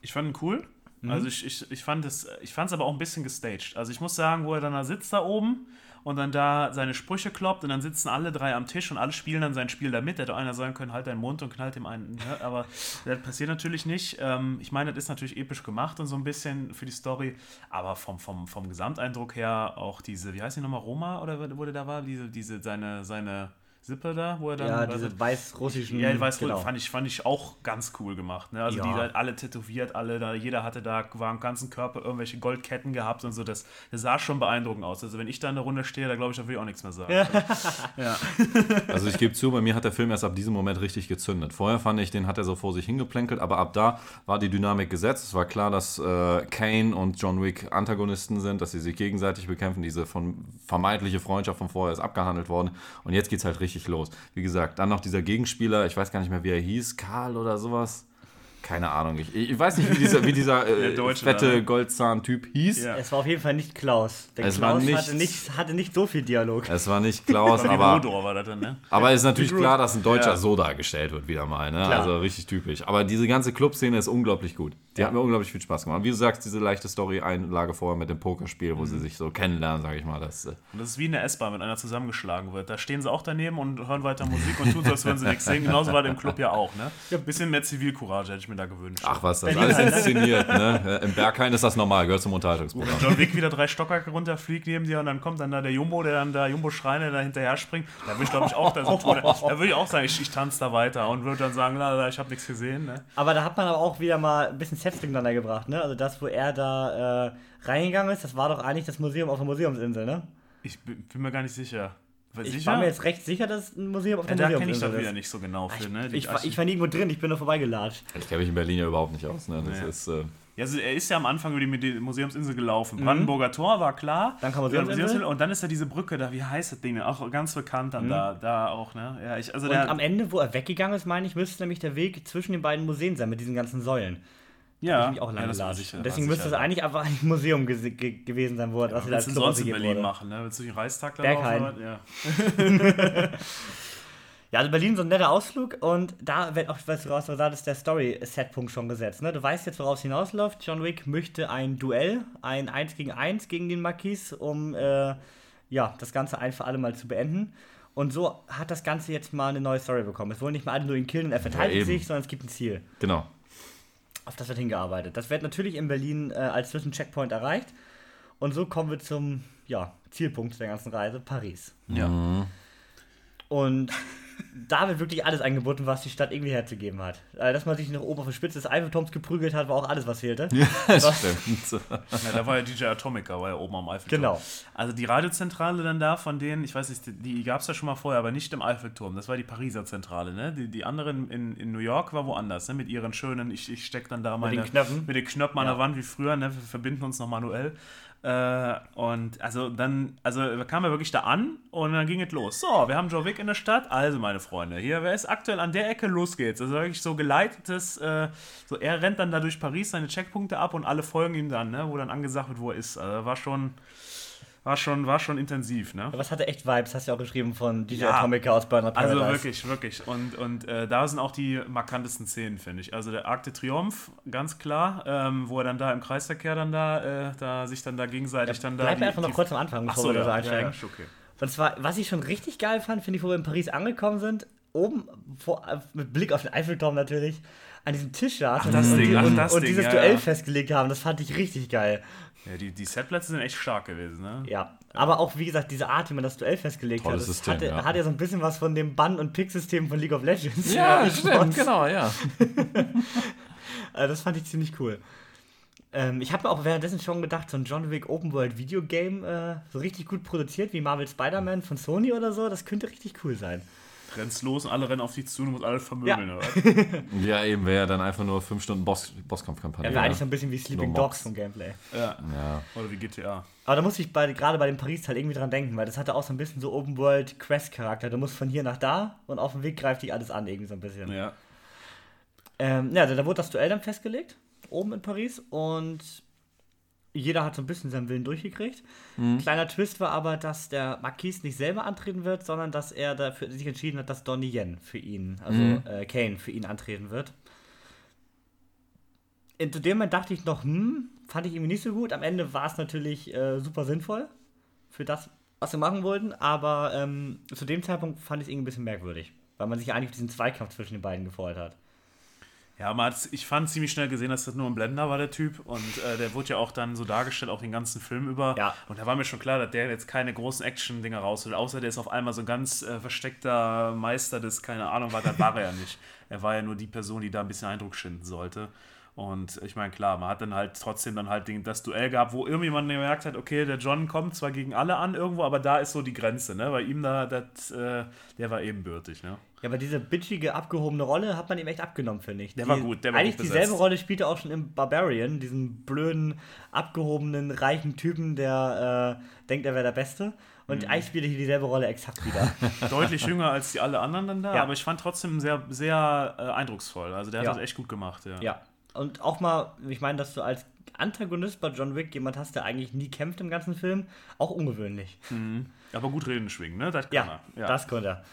Ich fand ihn cool. Mhm. Also ich, ich, ich fand es ich fand's aber auch ein bisschen gestaged. Also ich muss sagen, wo er dann da sitzt da oben und dann da seine Sprüche kloppt und dann sitzen alle drei am Tisch und alle spielen dann sein Spiel da mit. Hätte einer sagen können, halt deinen Mund und knallt dem einen. Ne? Aber *laughs* das passiert natürlich nicht. Ähm, ich meine, das ist natürlich episch gemacht und so ein bisschen für die Story. Aber vom, vom, vom Gesamteindruck her auch diese, wie heißt die nochmal, Roma oder wo der da war? Diese, diese, seine, seine Sippe da, wo er dann. Ja, also- diese weiß-russischen. Ja, weiß genau. fand ich fand ich auch ganz cool gemacht. Ne? Also Ja. die da alle tätowiert, alle da, jeder hatte da war am ganzen Körper irgendwelche Goldketten gehabt und so. Das, das sah schon beeindruckend aus. Also wenn ich da in der Runde stehe, da glaube ich, da will ich auch nichts mehr sagen. Ja. *laughs* *laughs* Also ich gebe zu, bei mir hat der Film erst ab diesem Moment richtig gezündet. Vorher fand ich, den hat er so vor sich hingeplänkelt, aber ab da war die Dynamik gesetzt. Es war klar, dass äh, Kane und John Wick Antagonisten sind, dass sie sich gegenseitig bekämpfen. Diese von vermeintliche Freundschaft von vorher ist abgehandelt worden. Und jetzt geht's halt richtig los. Wie gesagt, dann noch dieser Gegenspieler, ich weiß gar nicht mehr, wie er hieß, Karl oder sowas. Keine Ahnung. Ich, ich weiß nicht, wie dieser, wie dieser *laughs* äh, Der Deutsche fette ne? Goldzahn-Typ hieß. Ja. Es war auf jeden Fall nicht Klaus. Denn Es war Klaus nicht- hatte, nicht, hatte nicht so viel Dialog. Es war nicht *laughs* Klaus, aber. War das dann, ne? Aber es ist natürlich klar, dass ein Deutscher Ja. so dargestellt wird, wieder mal. Ne? Also richtig typisch. Aber diese ganze Clubszene ist unglaublich gut. Die hat mir unglaublich viel Spaß gemacht. Und wie du sagst, diese leichte Story-Einlage vorher mit dem Pokerspiel, wo Mhm. sie sich so kennenlernen, sage ich mal. Das, äh, Und das ist wie in der S-Bahn, wenn einer zusammengeschlagen wird. Da stehen sie auch daneben und hören weiter Musik und tun so, als würden sie nichts sehen. Genauso war das im Club ja auch, ne? Ein bisschen mehr Zivilcourage hätte ich mir da gewünscht. ach was, das ist alles inszeniert. Ne? Im Berghain ist das normal, gehört zum Unterhaltungsprogramm. John Wick wieder drei Stockwerke runterfliegt neben dir und dann kommt dann da der Jumbo, der dann da Jumbo Schreiner da hinterher springt. Da würde ich glaube ich auch da so tun. Da würde ich auch sagen, ich, ich tanze da weiter und würde dann sagen, la, la, ich habe nichts gesehen. Ne? Aber da hat man aber auch wieder mal ein bisschen Sets durcheinander gebracht, ne? Also das, wo er da äh, reingegangen ist, das war doch eigentlich das Museum auf der Museumsinsel, ne? Ich bin, bin mir gar nicht sicher. Weil Ich sicher? war mir jetzt recht sicher, dass es ein Museum auf ja, der da kenne ich Museumsinsel das wieder ist. nicht so genau für. Ne? Die Ich, war, ich war nirgendwo drin, ich bin nur vorbeigelatscht. Ich kenne mich in Berlin ja überhaupt nicht aus. Ne? Das Nee. ist, äh, Ja, also er ist ja am Anfang über die Museumsinsel gelaufen. Brandenburger Tor war klar. Mhm. Dann kam Museumsinsel. Und dann ist ja diese Brücke da, wie heißt das Ding? Auch ganz bekannt dann da, da auch, ne? Ja, ich, also Mhm. Und der, am Ende, wo er weggegangen ist, meine ich, müsste nämlich der Weg zwischen den beiden Museen sein, mit diesen ganzen Säulen. Ja, Ich mich auch lange ja, das war sicher, war deswegen müsste es sicher. eigentlich einfach ein Museum ge ge gewesen sein, wo Was wieder als willst du Club sonst in Berlin wurde. machen? Ne? Willst du den Reichstag da Berghain. Ja. *laughs* Ja, also Berlin so ein netter Ausflug und da wird auch, was du raus ist der Story-Setpunkt schon gesetzt. Ne? Du weißt jetzt, woraus es hinausläuft. John Wick möchte ein Duell, ein 1 gegen 1 gegen den Marquis, um äh, ja, das Ganze ein für alle Mal zu beenden. Und so hat das Ganze jetzt mal eine neue Story bekommen. Es wollen nicht mehr alle nur ihn killen und er verteidigt eben. sich, sondern es gibt ein Ziel. genau. Auf das wird hingearbeitet. Das wird natürlich in Berlin äh, als Zwischencheckpoint erreicht. Und so kommen wir zum ja, Zielpunkt der ganzen Reise, Paris. ja. Und da wird wirklich alles angeboten, was die Stadt irgendwie herzugeben hat. Äh, Dass man sich nach oben auf der Spitze des Eiffelturms geprügelt hat, war auch alles, was fehlte. *laughs* Das stimmt. Ja, da war ja DJ Atomica, war ja oben am Eiffelturm. Genau. Also die Radiozentrale dann da, von denen, ich weiß nicht, die, die gab es ja schon mal vorher, aber nicht im Eiffelturm. Das war die Pariser Zentrale, ne? Die, die anderen in, in New York war woanders, ne? Mit ihren schönen, ich, ich steck dann da meine. den Knöpfen. Mit den Knöpfen an Ja. der Wand wie früher, ne? Wir verbinden uns noch manuell. Äh, und also dann, also kamen ja wirklich da an und dann ging es los. So, wir haben Joe Wick in der Stadt. Also, meine Freunde, hier, wer ist aktuell an der Ecke? Los geht's. Also wirklich so geleitetes, äh, so er rennt dann da durch Paris seine Checkpunkte ab und alle folgen ihm dann, ne? Wo dann angesagt wird, wo er ist. Also war schon, war schon, war schon intensiv, ne? Aber es hatte echt Vibes, hast du ja auch geschrieben von DJ Ja. Atomica aus Also Paradise. wirklich, wirklich. Und, und äh, da sind auch die markantesten Szenen, finde ich. Also der Arc de Triomphe, ganz klar, ähm, wo er dann da im Kreisverkehr dann da, äh, da sich dann da gegenseitig dann da. Bleib die- einfach noch kurz am Anfang, bevor so, wir da ja, einsteigen. ja, okay. Und zwar, was ich schon richtig geil fand, finde ich, wo wir in Paris angekommen sind, oben vor, mit Blick auf den Eiffelturm natürlich, an diesem Tisch saßen und, Ding, und, und Ding, dieses ja, Duell ja. festgelegt haben. Das fand ich richtig geil. Ja, die, die Setplätze sind echt stark gewesen, ne? Ja, aber auch wie gesagt, diese Art, wie man das Duell festgelegt Tolles hat, das System, hatte, ja. hat ja so ein bisschen was von dem Bann- und Pick-System von League of Legends. Ja, *laughs* stimmt, genau, ja. Also *laughs* das fand ich ziemlich cool. Ähm, ich habe mir auch währenddessen schon gedacht, so ein John Wick Open World Videogame, äh, so richtig gut produziert wie Marvel Spider-Man von Sony oder so, das könnte richtig cool sein. Rennst los und alle rennen auf dich zu und du musst alles vermöbeln, Ja. oder? *laughs* Ja, eben wäre ja dann einfach nur fünf Stunden Boss, Bosskampfkampagne. Ja, wäre eigentlich so ein bisschen wie Sleeping Dogs vom Gameplay. Ja. ja. Oder wie GTA. Aber da musste ich bei, gerade bei dem Paris-Teil irgendwie dran denken, weil das hatte auch so ein bisschen so Open World Quest-Charakter. Du musst von hier nach da und auf dem Weg greift dich alles an, irgendwie so ein bisschen. Ja. Ähm, ja, da wurde das Duell dann festgelegt, oben in Paris, und jeder hat so ein bisschen seinen Willen durchgekriegt. Kleiner Twist war aber, dass der Marquis nicht selber antreten wird, sondern dass er dafür sich entschieden hat, dass Donnie Yen für ihn, also äh, Kane, für ihn antreten wird. In zu dem Moment dachte ich noch, hm, fand ich irgendwie nicht so gut. Am Ende war es natürlich äh, super sinnvoll für das, was wir machen wollten, aber ähm, zu dem Zeitpunkt fand ich es irgendwie ein bisschen merkwürdig, weil man sich eigentlich auf diesen Zweikampf zwischen den beiden gefreut hat. Ja, man ich fand ziemlich schnell gesehen, dass das nur ein Blender war, der Typ. Und äh, der wurde ja auch dann so dargestellt, auch den ganzen Film über. Ja. Und da war mir schon klar, dass der jetzt keine großen Action-Dinger raus will. Außer der ist auf einmal so ein ganz äh, versteckter Meister des, keine Ahnung, was das war er ja nicht. Er war ja nur die Person, die da ein bisschen Eindruck schinden sollte. Und ich meine, klar, man hat dann halt trotzdem dann halt das Duell gehabt, wo irgendjemand gemerkt hat, okay, der John kommt zwar gegen alle an irgendwo, aber da ist so die Grenze, ne? Bei ihm da, das, äh, der war ebenbürtig, ne? Ja, aber diese bitchige, abgehobene Rolle hat man ihm echt abgenommen, finde ich. Der Die- war gut, der war Eigentlich gut dieselbe. Rolle spielte er auch schon im Barbarian, diesen blöden, abgehobenen, reichen Typen, der äh, denkt, er wäre der Beste. Und Mhm. eigentlich spielt er hier dieselbe Rolle exakt wieder. *laughs* Deutlich jünger als die alle anderen dann da, Ja. aber ich fand trotzdem sehr, sehr äh, eindrucksvoll. Also der hat Ja. das echt gut gemacht, ja. ja. Und auch mal, ich meine, dass du als Antagonist bei John Wick jemand hast, der eigentlich nie kämpft im ganzen Film, auch ungewöhnlich. Aber gut reden schwingen, ne? Das kann Ja, er. Ja, das konnte er.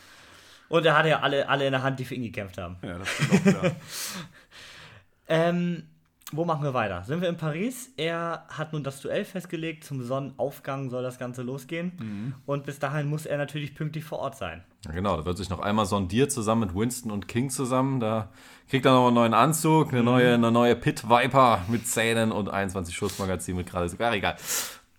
Und er hatte ja alle, alle in der Hand, die für ihn gekämpft haben. ja, das stimmt auch wieder. *laughs* Ähm, wo machen wir weiter? Sind wir in Paris? Er hat nun das Duell festgelegt. Zum Sonnenaufgang soll das Ganze losgehen. Mhm. Und bis dahin muss er natürlich pünktlich vor Ort sein. Ja, genau, da wird sich noch einmal sondiert zusammen mit Winston und King zusammen. Da kriegt er noch einen neuen Anzug, eine neue, eine neue Pit Viper mit Zähnen und 21 Schussmagazin mit gerade sogar egal.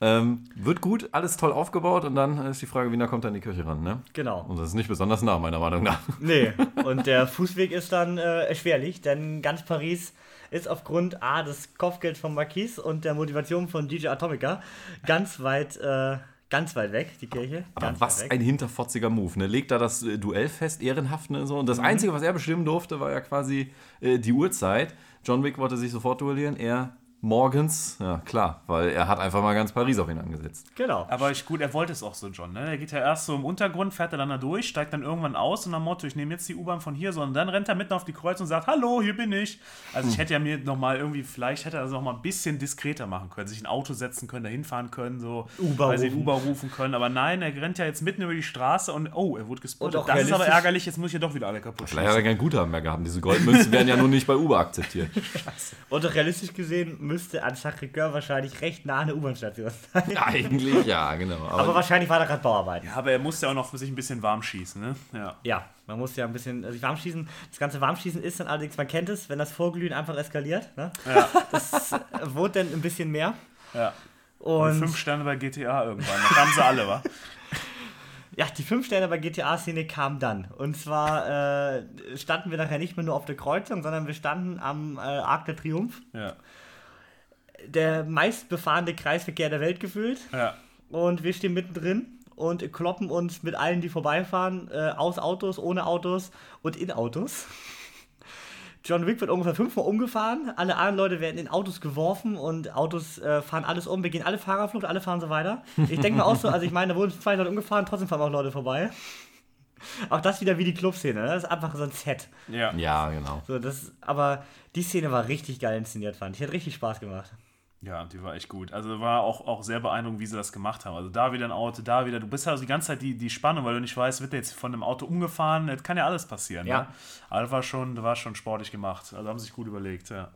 Ähm, wird gut, alles toll aufgebaut und dann ist die Frage, wie nah kommt er an die Kirche ran, ne? Genau. Und das ist nicht besonders nah, meiner Meinung nach. *laughs* Nee. Und der Fußweg ist dann äh, erschwerlich, denn ganz Paris ist aufgrund A des Kopfgelds von Marquis und der Motivation von DJ Atomica ganz weit, äh, ganz weit weg, die Kirche. Aber was ein hinterfotziger Move, ne? Legt da das äh, Duell fest, ehrenhaft, ne? So. Und das Einzige, was er bestimmen durfte, war ja quasi äh, die Uhrzeit. John Wick wollte sich sofort duellieren, er morgens, ja klar, weil er hat einfach mal ganz Paris auf ihn angesetzt. Genau. Aber ich, gut, er wollte es auch so, John. Ne? Er geht ja erst so im Untergrund, fährt er dann da durch, steigt dann irgendwann aus und am Motto, ich nehme jetzt die U-Bahn von hier, sondern dann rennt er mitten auf die Kreuz und sagt, hallo, hier bin ich. Also ich hätte ja mir nochmal irgendwie, vielleicht hätte er das nochmal ein bisschen diskreter machen können, sich ein Auto setzen können, dahin fahren können, so, Uber weil sie rufen. Uber rufen können. Aber nein, er rennt ja jetzt mitten über die Straße und oh, er wurde gespottet. Das ist aber ärgerlich, jetzt muss ich ja doch wieder alle kaputt Vielleicht hat er kein Guthaben mehr gehabt. Diese Goldmünzen werden ja nun nicht bei Uber akzeptiert. *laughs* Und auch realistisch gesehen müsste an Sacré-Cœur wahrscheinlich recht nah eine U-Bahn-Station sein. Eigentlich ja, genau. Aber, Aber wahrscheinlich war da gerade Bauarbeit. Ja, aber er musste ja auch noch für sich ein bisschen warm schießen, ne? Ja. Ja, man muss ja ein bisschen also warm schießen. Das ganze Warmschießen ist dann allerdings, man kennt es, wenn das Vorglühen einfach eskaliert. Ne? Ja. Das äh, wurde dann ein bisschen mehr. ja. Und Und fünf Sterne bei GTA irgendwann. Da kamen sie alle, wa? *laughs* ja, die fünf Sterne bei GTA-Szene kamen dann. Und zwar äh, standen wir nachher nicht mehr nur auf der Kreuzung, sondern wir standen am äh, Arc der Triumph. Ja. Der meistbefahrene Kreisverkehr der Welt gefühlt. Ja. Und wir stehen mittendrin und kloppen uns mit allen, die vorbeifahren, äh, aus Autos, ohne Autos und in Autos. John Wick wird ungefähr fünfmal umgefahren, alle anderen Leute werden in Autos geworfen und Autos äh, fahren alles um, wir gehen alle Fahrerflucht, alle fahren so weiter. Ich denke mir auch so, also ich meine, da wurden zwei Leute umgefahren, trotzdem fahren auch Leute vorbei. Auch das wieder wie die Clubszene, ne? das ist einfach so ein Set. Ja. ja, genau. So, das, aber die Szene war richtig geil inszeniert, fand ich. Hat richtig Spaß gemacht. Ja, die war echt gut. Also war auch, auch sehr beeindruckend, wie sie das gemacht haben. Also da wieder ein Auto, da wieder. Du bist also die ganze Zeit die, die Spannung, weil du nicht weißt, wird der jetzt von einem Auto umgefahren. Das kann ja alles passieren. Ja. Ne? Aber das war schon, das war schon sportlich gemacht. Also haben sie sich gut überlegt, ja.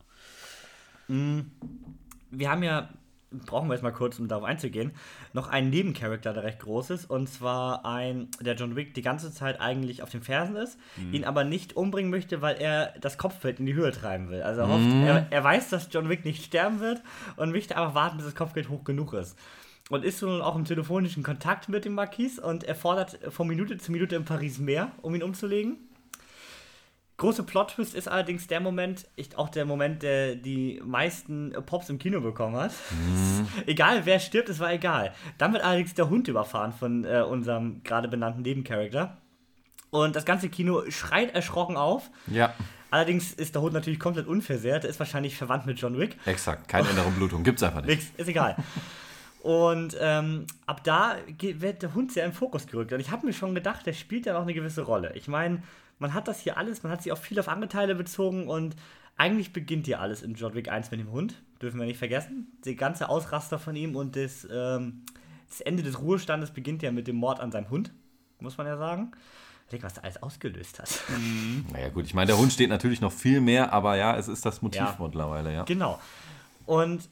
wir haben ja, brauchen wir jetzt mal kurz, um darauf einzugehen, noch einen Nebencharakter, der recht groß ist. Und zwar ein, der John Wick die ganze Zeit eigentlich auf den Fersen ist, ihn aber nicht umbringen möchte, weil er das Kopfgeld in die Höhe treiben will. Also er, hofft, er, er weiß, dass John Wick nicht sterben wird und möchte einfach warten, bis das Kopfgeld hoch genug ist. Und ist nun auch im telefonischen Kontakt mit dem Marquis und er fordert von Minute zu Minute in Paris mehr, um ihn umzulegen. Große Plot-Twist ist allerdings der Moment, ich, auch der Moment, der die meisten Pops im Kino bekommen hat. *laughs* egal, wer stirbt, es war egal. Dann wird allerdings der Hund überfahren von äh, unserem gerade benannten Nebencharakter. Und das ganze Kino schreit erschrocken auf. Ja, Allerdings ist der Hund natürlich komplett unversehrt. Er ist wahrscheinlich verwandt mit John Wick. exakt. Keine innere Blutung. Gibt's einfach nicht. Nix, ist egal. Und ähm, ab da wird der Hund sehr in den Fokus gerückt. Und ich habe mir schon gedacht, der spielt ja noch eine gewisse Rolle. Ich meine, man hat das hier alles, man hat sich auf viel auf andere Teile bezogen und eigentlich beginnt hier alles in John Wick 1 mit dem Hund. Dürfen wir nicht vergessen. Der ganze Ausraster von ihm und das, ähm, das Ende des Ruhestandes beginnt ja mit dem Mord an seinem Hund, muss man ja sagen. Ich denke, was da alles ausgelöst hat. *laughs* Naja, gut. Ich meine, der Hund steht natürlich noch viel mehr, aber ja, es ist das Motiv Ja. mittlerweile, ja. Genau. Und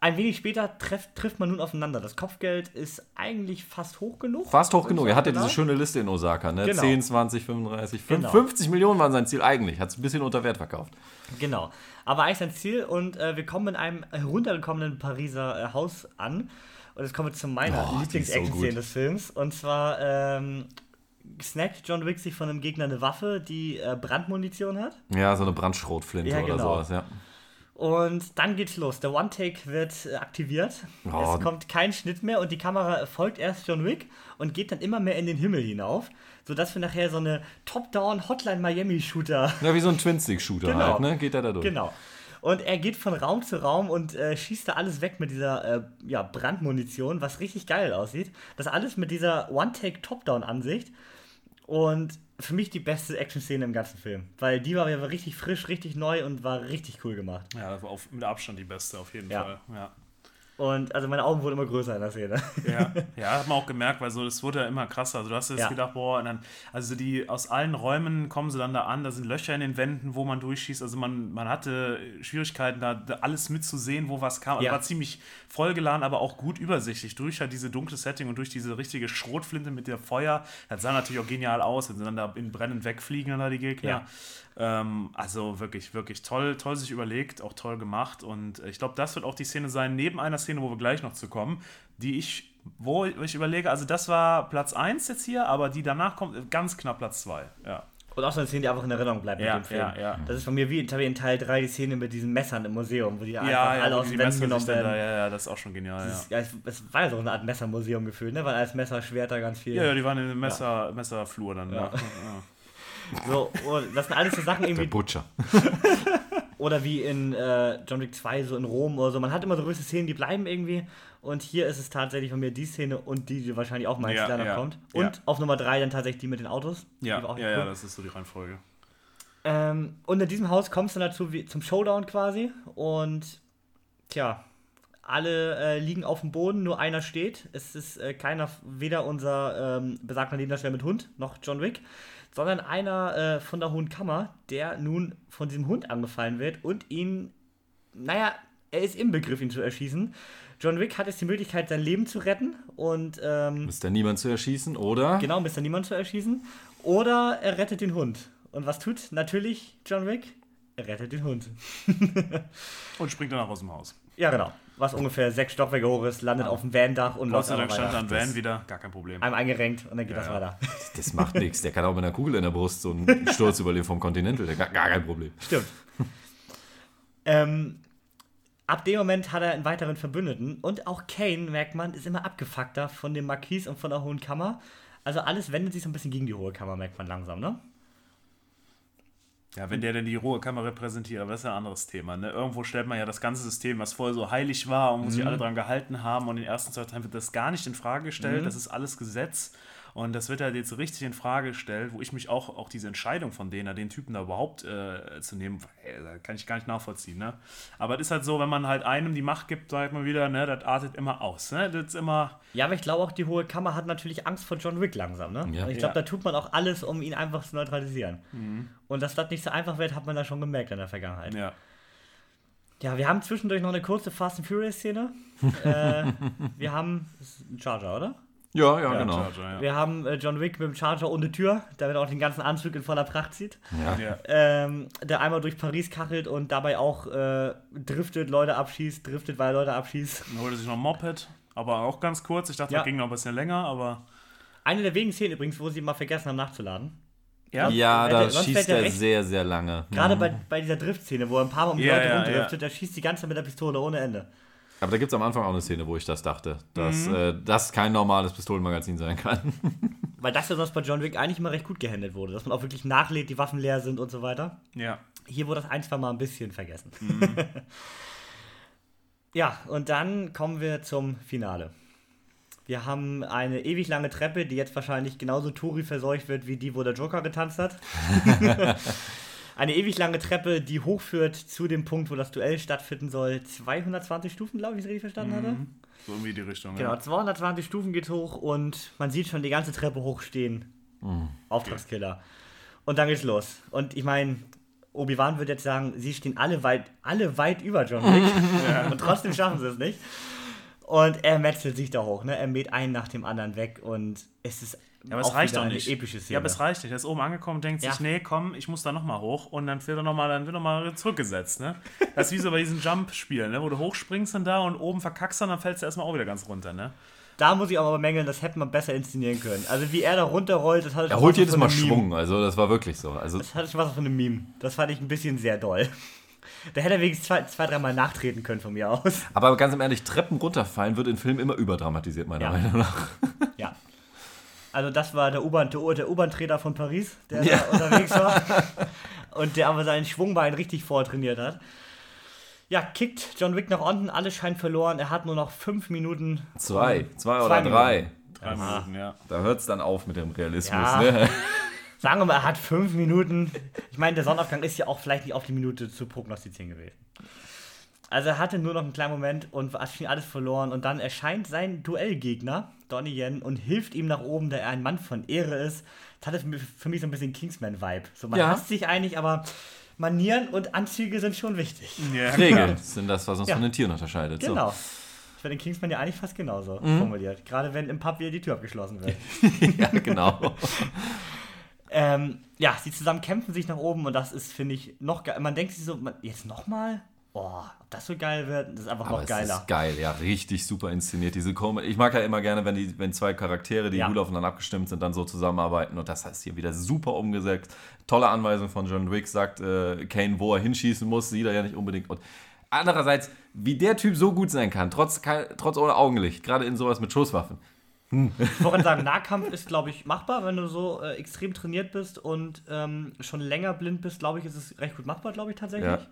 ein wenig später treff, trifft man nun aufeinander. Das Kopfgeld ist eigentlich fast hoch genug. Fast hoch genug. Er hatte Genau. diese schöne Liste in Osaka, ne? Genau. 10, 20, 35, Genau. 50 Millionen waren sein Ziel eigentlich. Hat es ein bisschen unter Wert verkauft. Genau. Aber eigentlich sein Ziel und äh, wir kommen in einem heruntergekommenen Pariser äh, Haus an. Und jetzt kommen wir zu meiner Oh, so Lieblings-Action-Szene gut. des Films. Und zwar ähm, snackt John Wick sich von einem Gegner eine Waffe, die äh, Brandmunition hat. Ja, so eine Brandschrotflinte Ja, oder genau. sowas, ja. Und dann geht's los. Der One-Take wird äh, aktiviert. Oh. Es kommt kein Schnitt mehr und die Kamera folgt erst John Wick und geht dann immer mehr in den Himmel hinauf, sodass wir nachher so eine Top-Down-Hotline-Miami-Shooter *laughs* Ja, wie so ein Twin-Stick-Shooter Genau. halt, ne? Geht er da durch. Genau. Und er geht von Raum zu Raum und äh, schießt da alles weg mit dieser äh, ja, Brandmunition, was richtig geil aussieht. Das alles mit dieser One-Take-Top-Down-Ansicht. Und für mich die beste Action-Szene im ganzen Film. Weil die war ja richtig frisch, richtig neu und war richtig cool gemacht. Ja, auf, mit Abstand die beste, auf jeden Ja. Fall. Ja. Und also meine Augen wurden immer größer in der Szene. Ja, *laughs* ja, hat man auch gemerkt, weil so, das wurde ja immer krasser. Also du hast jetzt Ja. gedacht, boah, und dann, also die aus allen Räumen kommen sie dann da an, da sind Löcher in den Wänden, wo man durchschießt. Also man, man hatte Schwierigkeiten, da, da alles mitzusehen, wo was kam. Also Ja. war ziemlich vollgeladen, aber auch gut übersichtlich. Durch halt diese dunkle Setting und durch diese richtige Schrotflinte mit der Feuer. Das sah natürlich auch genial aus, wenn sie dann da in Brennen wegfliegen, dann da die Gegner. Ja. Ähm, also wirklich, wirklich toll, toll sich überlegt, auch toll gemacht. Und äh, ich glaube, das wird auch die Szene sein, neben einer Szene, wo wir gleich noch zu kommen, die ich, wo ich überlege, also das war Platz 1 jetzt hier, aber die danach kommt, ganz knapp Platz 2. Ja. Und auch so eine Szene, die einfach in Erinnerung bleibt Ja, mit dem Film. ja, ja. Das ist von mir wie in, in Teil 3 die Szene mit diesen Messern im Museum, wo die einfach Ja, alle aus den Wänden Messer genommen dann da, werden. ja, ja, das ist auch schon genial, ist- Ja, es, es war ja so eine Art Messermuseum gefühlt, ne? Weil alles Messer, Schwerter, ganz viel. Ja, ja, die waren in dem Messer, Messerflur dann. Ja. So, und das sind alles so Sachen Der irgendwie. Butcher. *laughs* Oder wie in äh, John Wick 2, so in Rom oder so. Man hat immer so gewisse Szenen, die bleiben irgendwie. Und hier ist es tatsächlich von mir die Szene und die, die wahrscheinlich auch meinst, Ja, danach ja, kommt. ja. Und auf Nummer 3 dann tatsächlich die mit den Autos. Ja, ja, cool. ja, das ist so die Reihenfolge. Ähm, und in diesem Haus kommst du dazu wie, zum Showdown quasi. Und tja, alle äh, liegen auf dem Boden, nur einer steht. Es ist äh, keiner, weder unser ähm, besagter Nebendarsteller mit Hund noch John Wick, sondern einer äh, von der Hohen Kammer, der nun von diesem Hund angefallen wird und ihn, naja, er ist im Begriff, ihn zu erschießen. John Wick hat jetzt die Möglichkeit, sein Leben zu retten und ähm, Ist da niemand zu erschießen, oder? genau, Mr. Niemand zu erschießen. Oder er rettet den Hund. Und was tut natürlich John Wick? Er rettet den Hund. *laughs* Und springt danach aus dem Haus. Ja, genau. Was ungefähr sechs Stockwerke hoch ist, landet auf dem Van-Dach und Gott läuft sei Dank stand da weiter. ein Van wieder, gar kein Problem. Einem eingerenkt und dann geht Ja, das ja. weiter. *laughs* Das macht nichts. Der kann auch mit einer Kugel in der Brust so einen *laughs* Sturz überleben vom Continental. Der gar, gar kein Problem. Stimmt. *laughs* ähm, ab dem Moment hat er einen weiteren Verbündeten und auch Kane, merkt man, ist immer abgefuckter von dem Marquis und von der Hohen Kammer. Also alles wendet sich so ein bisschen gegen die Hohe Kammer, merkt man langsam, ne? Ja, wenn der denn die rohe Kammer repräsentiert, aber das ist ja ein anderes Thema. Ne? Irgendwo stellt man ja das ganze System, was vorher so heilig war und wo sich alle dran gehalten haben und in den ersten zwei Teilen wird das gar nicht in Frage gestellt. Das ist alles Gesetz. Und das wird halt jetzt richtig in Frage gestellt, wo ich mich auch, auch diese Entscheidung von denen, den Typen da überhaupt äh, zu nehmen, ey, da kann ich gar nicht nachvollziehen. Ne? Aber es ist halt so, wenn man halt einem die Macht gibt, sagt man wieder, ne, das artet immer aus. Ne? Das ist immer, Ja, aber ich glaube auch, die Hohe Kammer hat natürlich Angst vor John Wick langsam, ne? Ja. Und ich glaube, Ja. da tut man auch alles, um ihn einfach zu neutralisieren. Und dass das nicht so einfach wird, hat man da schon gemerkt in der Vergangenheit. ja. Ja, wir haben zwischendurch noch eine kurze Fast and Furious-Szene. *laughs* äh, wir haben. Das ist ein Charger, oder? Ja, ja, Ja, genau. Charger, ja. Wir haben äh, John Wick mit dem Charger ohne Tür, damit er auch den ganzen Anzug in voller Pracht zieht. Ja. Ja. Ähm, der einmal durch Paris kachelt und dabei auch äh, driftet, Leute abschießt, driftet, weil er Leute abschießt. Dann holte sich noch ein Moped, aber auch ganz kurz. Ich dachte, Ja. das ging noch ein bisschen länger, aber. Eine der wenigen Szenen übrigens, wo sie mal vergessen haben nachzuladen. Ja, Ja, da schießt er er sehr, sehr lange. Gerade Mhm. bei, bei dieser Driftszene, wo er ein paar Mal um die Ja, Leute ja, rumdriftet, der schießt die ganze Zeit mit der Pistole ohne Ende. Aber da gibt es am Anfang auch eine Szene, wo ich das dachte, dass Mhm. äh, das kein normales Pistolenmagazin sein kann. *laughs* Weil das ja sonst bei John Wick eigentlich immer recht gut gehandelt wurde, dass man auch wirklich nachlädt, die Waffen leer sind und so weiter. ja. Hier wurde das ein, zwei Mal ein bisschen vergessen. Mhm. *laughs* ja, und dann kommen wir zum Finale. Wir haben eine ewig lange Treppe, die jetzt wahrscheinlich genauso Tori verseucht wird, wie die, wo der Joker getanzt hat. *laughs* eine ewig lange Treppe, die hochführt zu dem Punkt, wo das Duell stattfinden soll. 220 Stufen, glaube ich, wenn ich es richtig verstanden hatte. So irgendwie die Richtung. Genau, Ja. 220 Stufen geht hoch und man sieht schon die ganze Treppe hochstehen. Auftragskiller. Und dann geht's los. Und ich meine, Obi-Wan würde jetzt sagen, sie stehen alle weit, alle weit über John Wick. *laughs* Und trotzdem schaffen sie es nicht. Und er metzelt sich da hoch, ne? Er mäht einen nach dem anderen weg und es ist Ja, aber es reicht doch eine nicht. epische Szene. Ja, aber es reicht nicht. Er ist oben angekommen und denkt Ja. sich, nee, komm, ich muss da nochmal hoch. Und dann wird er nochmal, dann wird er mal zurückgesetzt, ne? Das ist wie so bei diesen Jump-Spielen, ne? Wo du hochspringst dann da und oben verkackst dann, dann fällst du erstmal auch wieder ganz runter, ne? Da muss ich aber bemängeln, das hätte man besser inszenieren können. Also wie er da runterrollt, das hatte Er schon holt jedes Mal. Schwung, also das war wirklich so. Also Das hatte schon was von einem Meme. Das fand ich ein bisschen sehr doll. Da hätte er wenigstens zwei, zwei dreimal nachtreten können von mir aus. Aber ganz im Ehrlich, Treppen runterfallen wird in Filmen immer überdramatisiert, meiner Ja. Meinung nach. Ja. Also das war der U-Bahn, der, der U-Bahn-Trainer von Paris, der Ja. da unterwegs war. Und der aber sein Schwungbein richtig vortrainiert hat. Ja, kickt John Wick nach unten, alles scheint verloren. Er hat nur noch fünf Minuten. Zwei, zwei Zwei oder drei. Drei Minuten, ja. Da hört es dann auf mit dem Realismus. Ja. Ne? *laughs* Sagen wir mal, er hat fünf Minuten. Ich meine, der Sonnenaufgang ist ja auch vielleicht nicht auf die Minute zu prognostizieren gewesen. Also er hatte nur noch einen kleinen Moment und hat schon alles verloren. Und dann erscheint sein Duellgegner, Donnie Yen, und hilft ihm nach oben, da er ein Mann von Ehre ist. Das hatte für mich- für mich so ein bisschen Kingsman-Vibe. So, man Ja. hasst sich eigentlich, aber Manieren und Anzüge sind schon wichtig. ja Regeln sind das, was uns Ja. von den Tieren unterscheidet. So. Genau. Ich bei den Kingsman ja eigentlich fast genauso Mhm. formuliert. Gerade wenn im Pub wieder die Tür abgeschlossen wird. *laughs* ja, genau. *laughs* Ähm, ja, sie zusammen kämpfen sich nach oben und das ist, finde ich, noch geil. Man denkt sich so, man, jetzt nochmal? Oh, ob das so geil wird, das ist einfach Aber noch es geiler. ist geil, ja, richtig super inszeniert. Diese Kom ich mag ja immer gerne, wenn, die, wenn zwei Charaktere, die Ja. gut aufeinander abgestimmt sind, dann so zusammenarbeiten. Und das heißt hier wieder super umgesetzt. Tolle Anweisung von John Wick, sagt äh, Kane, wo er hinschießen muss, sieht er ja nicht unbedingt. Und andererseits, wie der Typ so gut sein kann, trotz, trotz ohne Augenlicht, gerade in sowas mit Schusswaffen. Ich wollte sagen, Nahkampf ist, glaube ich, machbar, wenn du so äh, extrem trainiert bist und ähm, schon länger blind bist, glaube ich, ist es recht gut machbar, glaube ich, tatsächlich. Ja.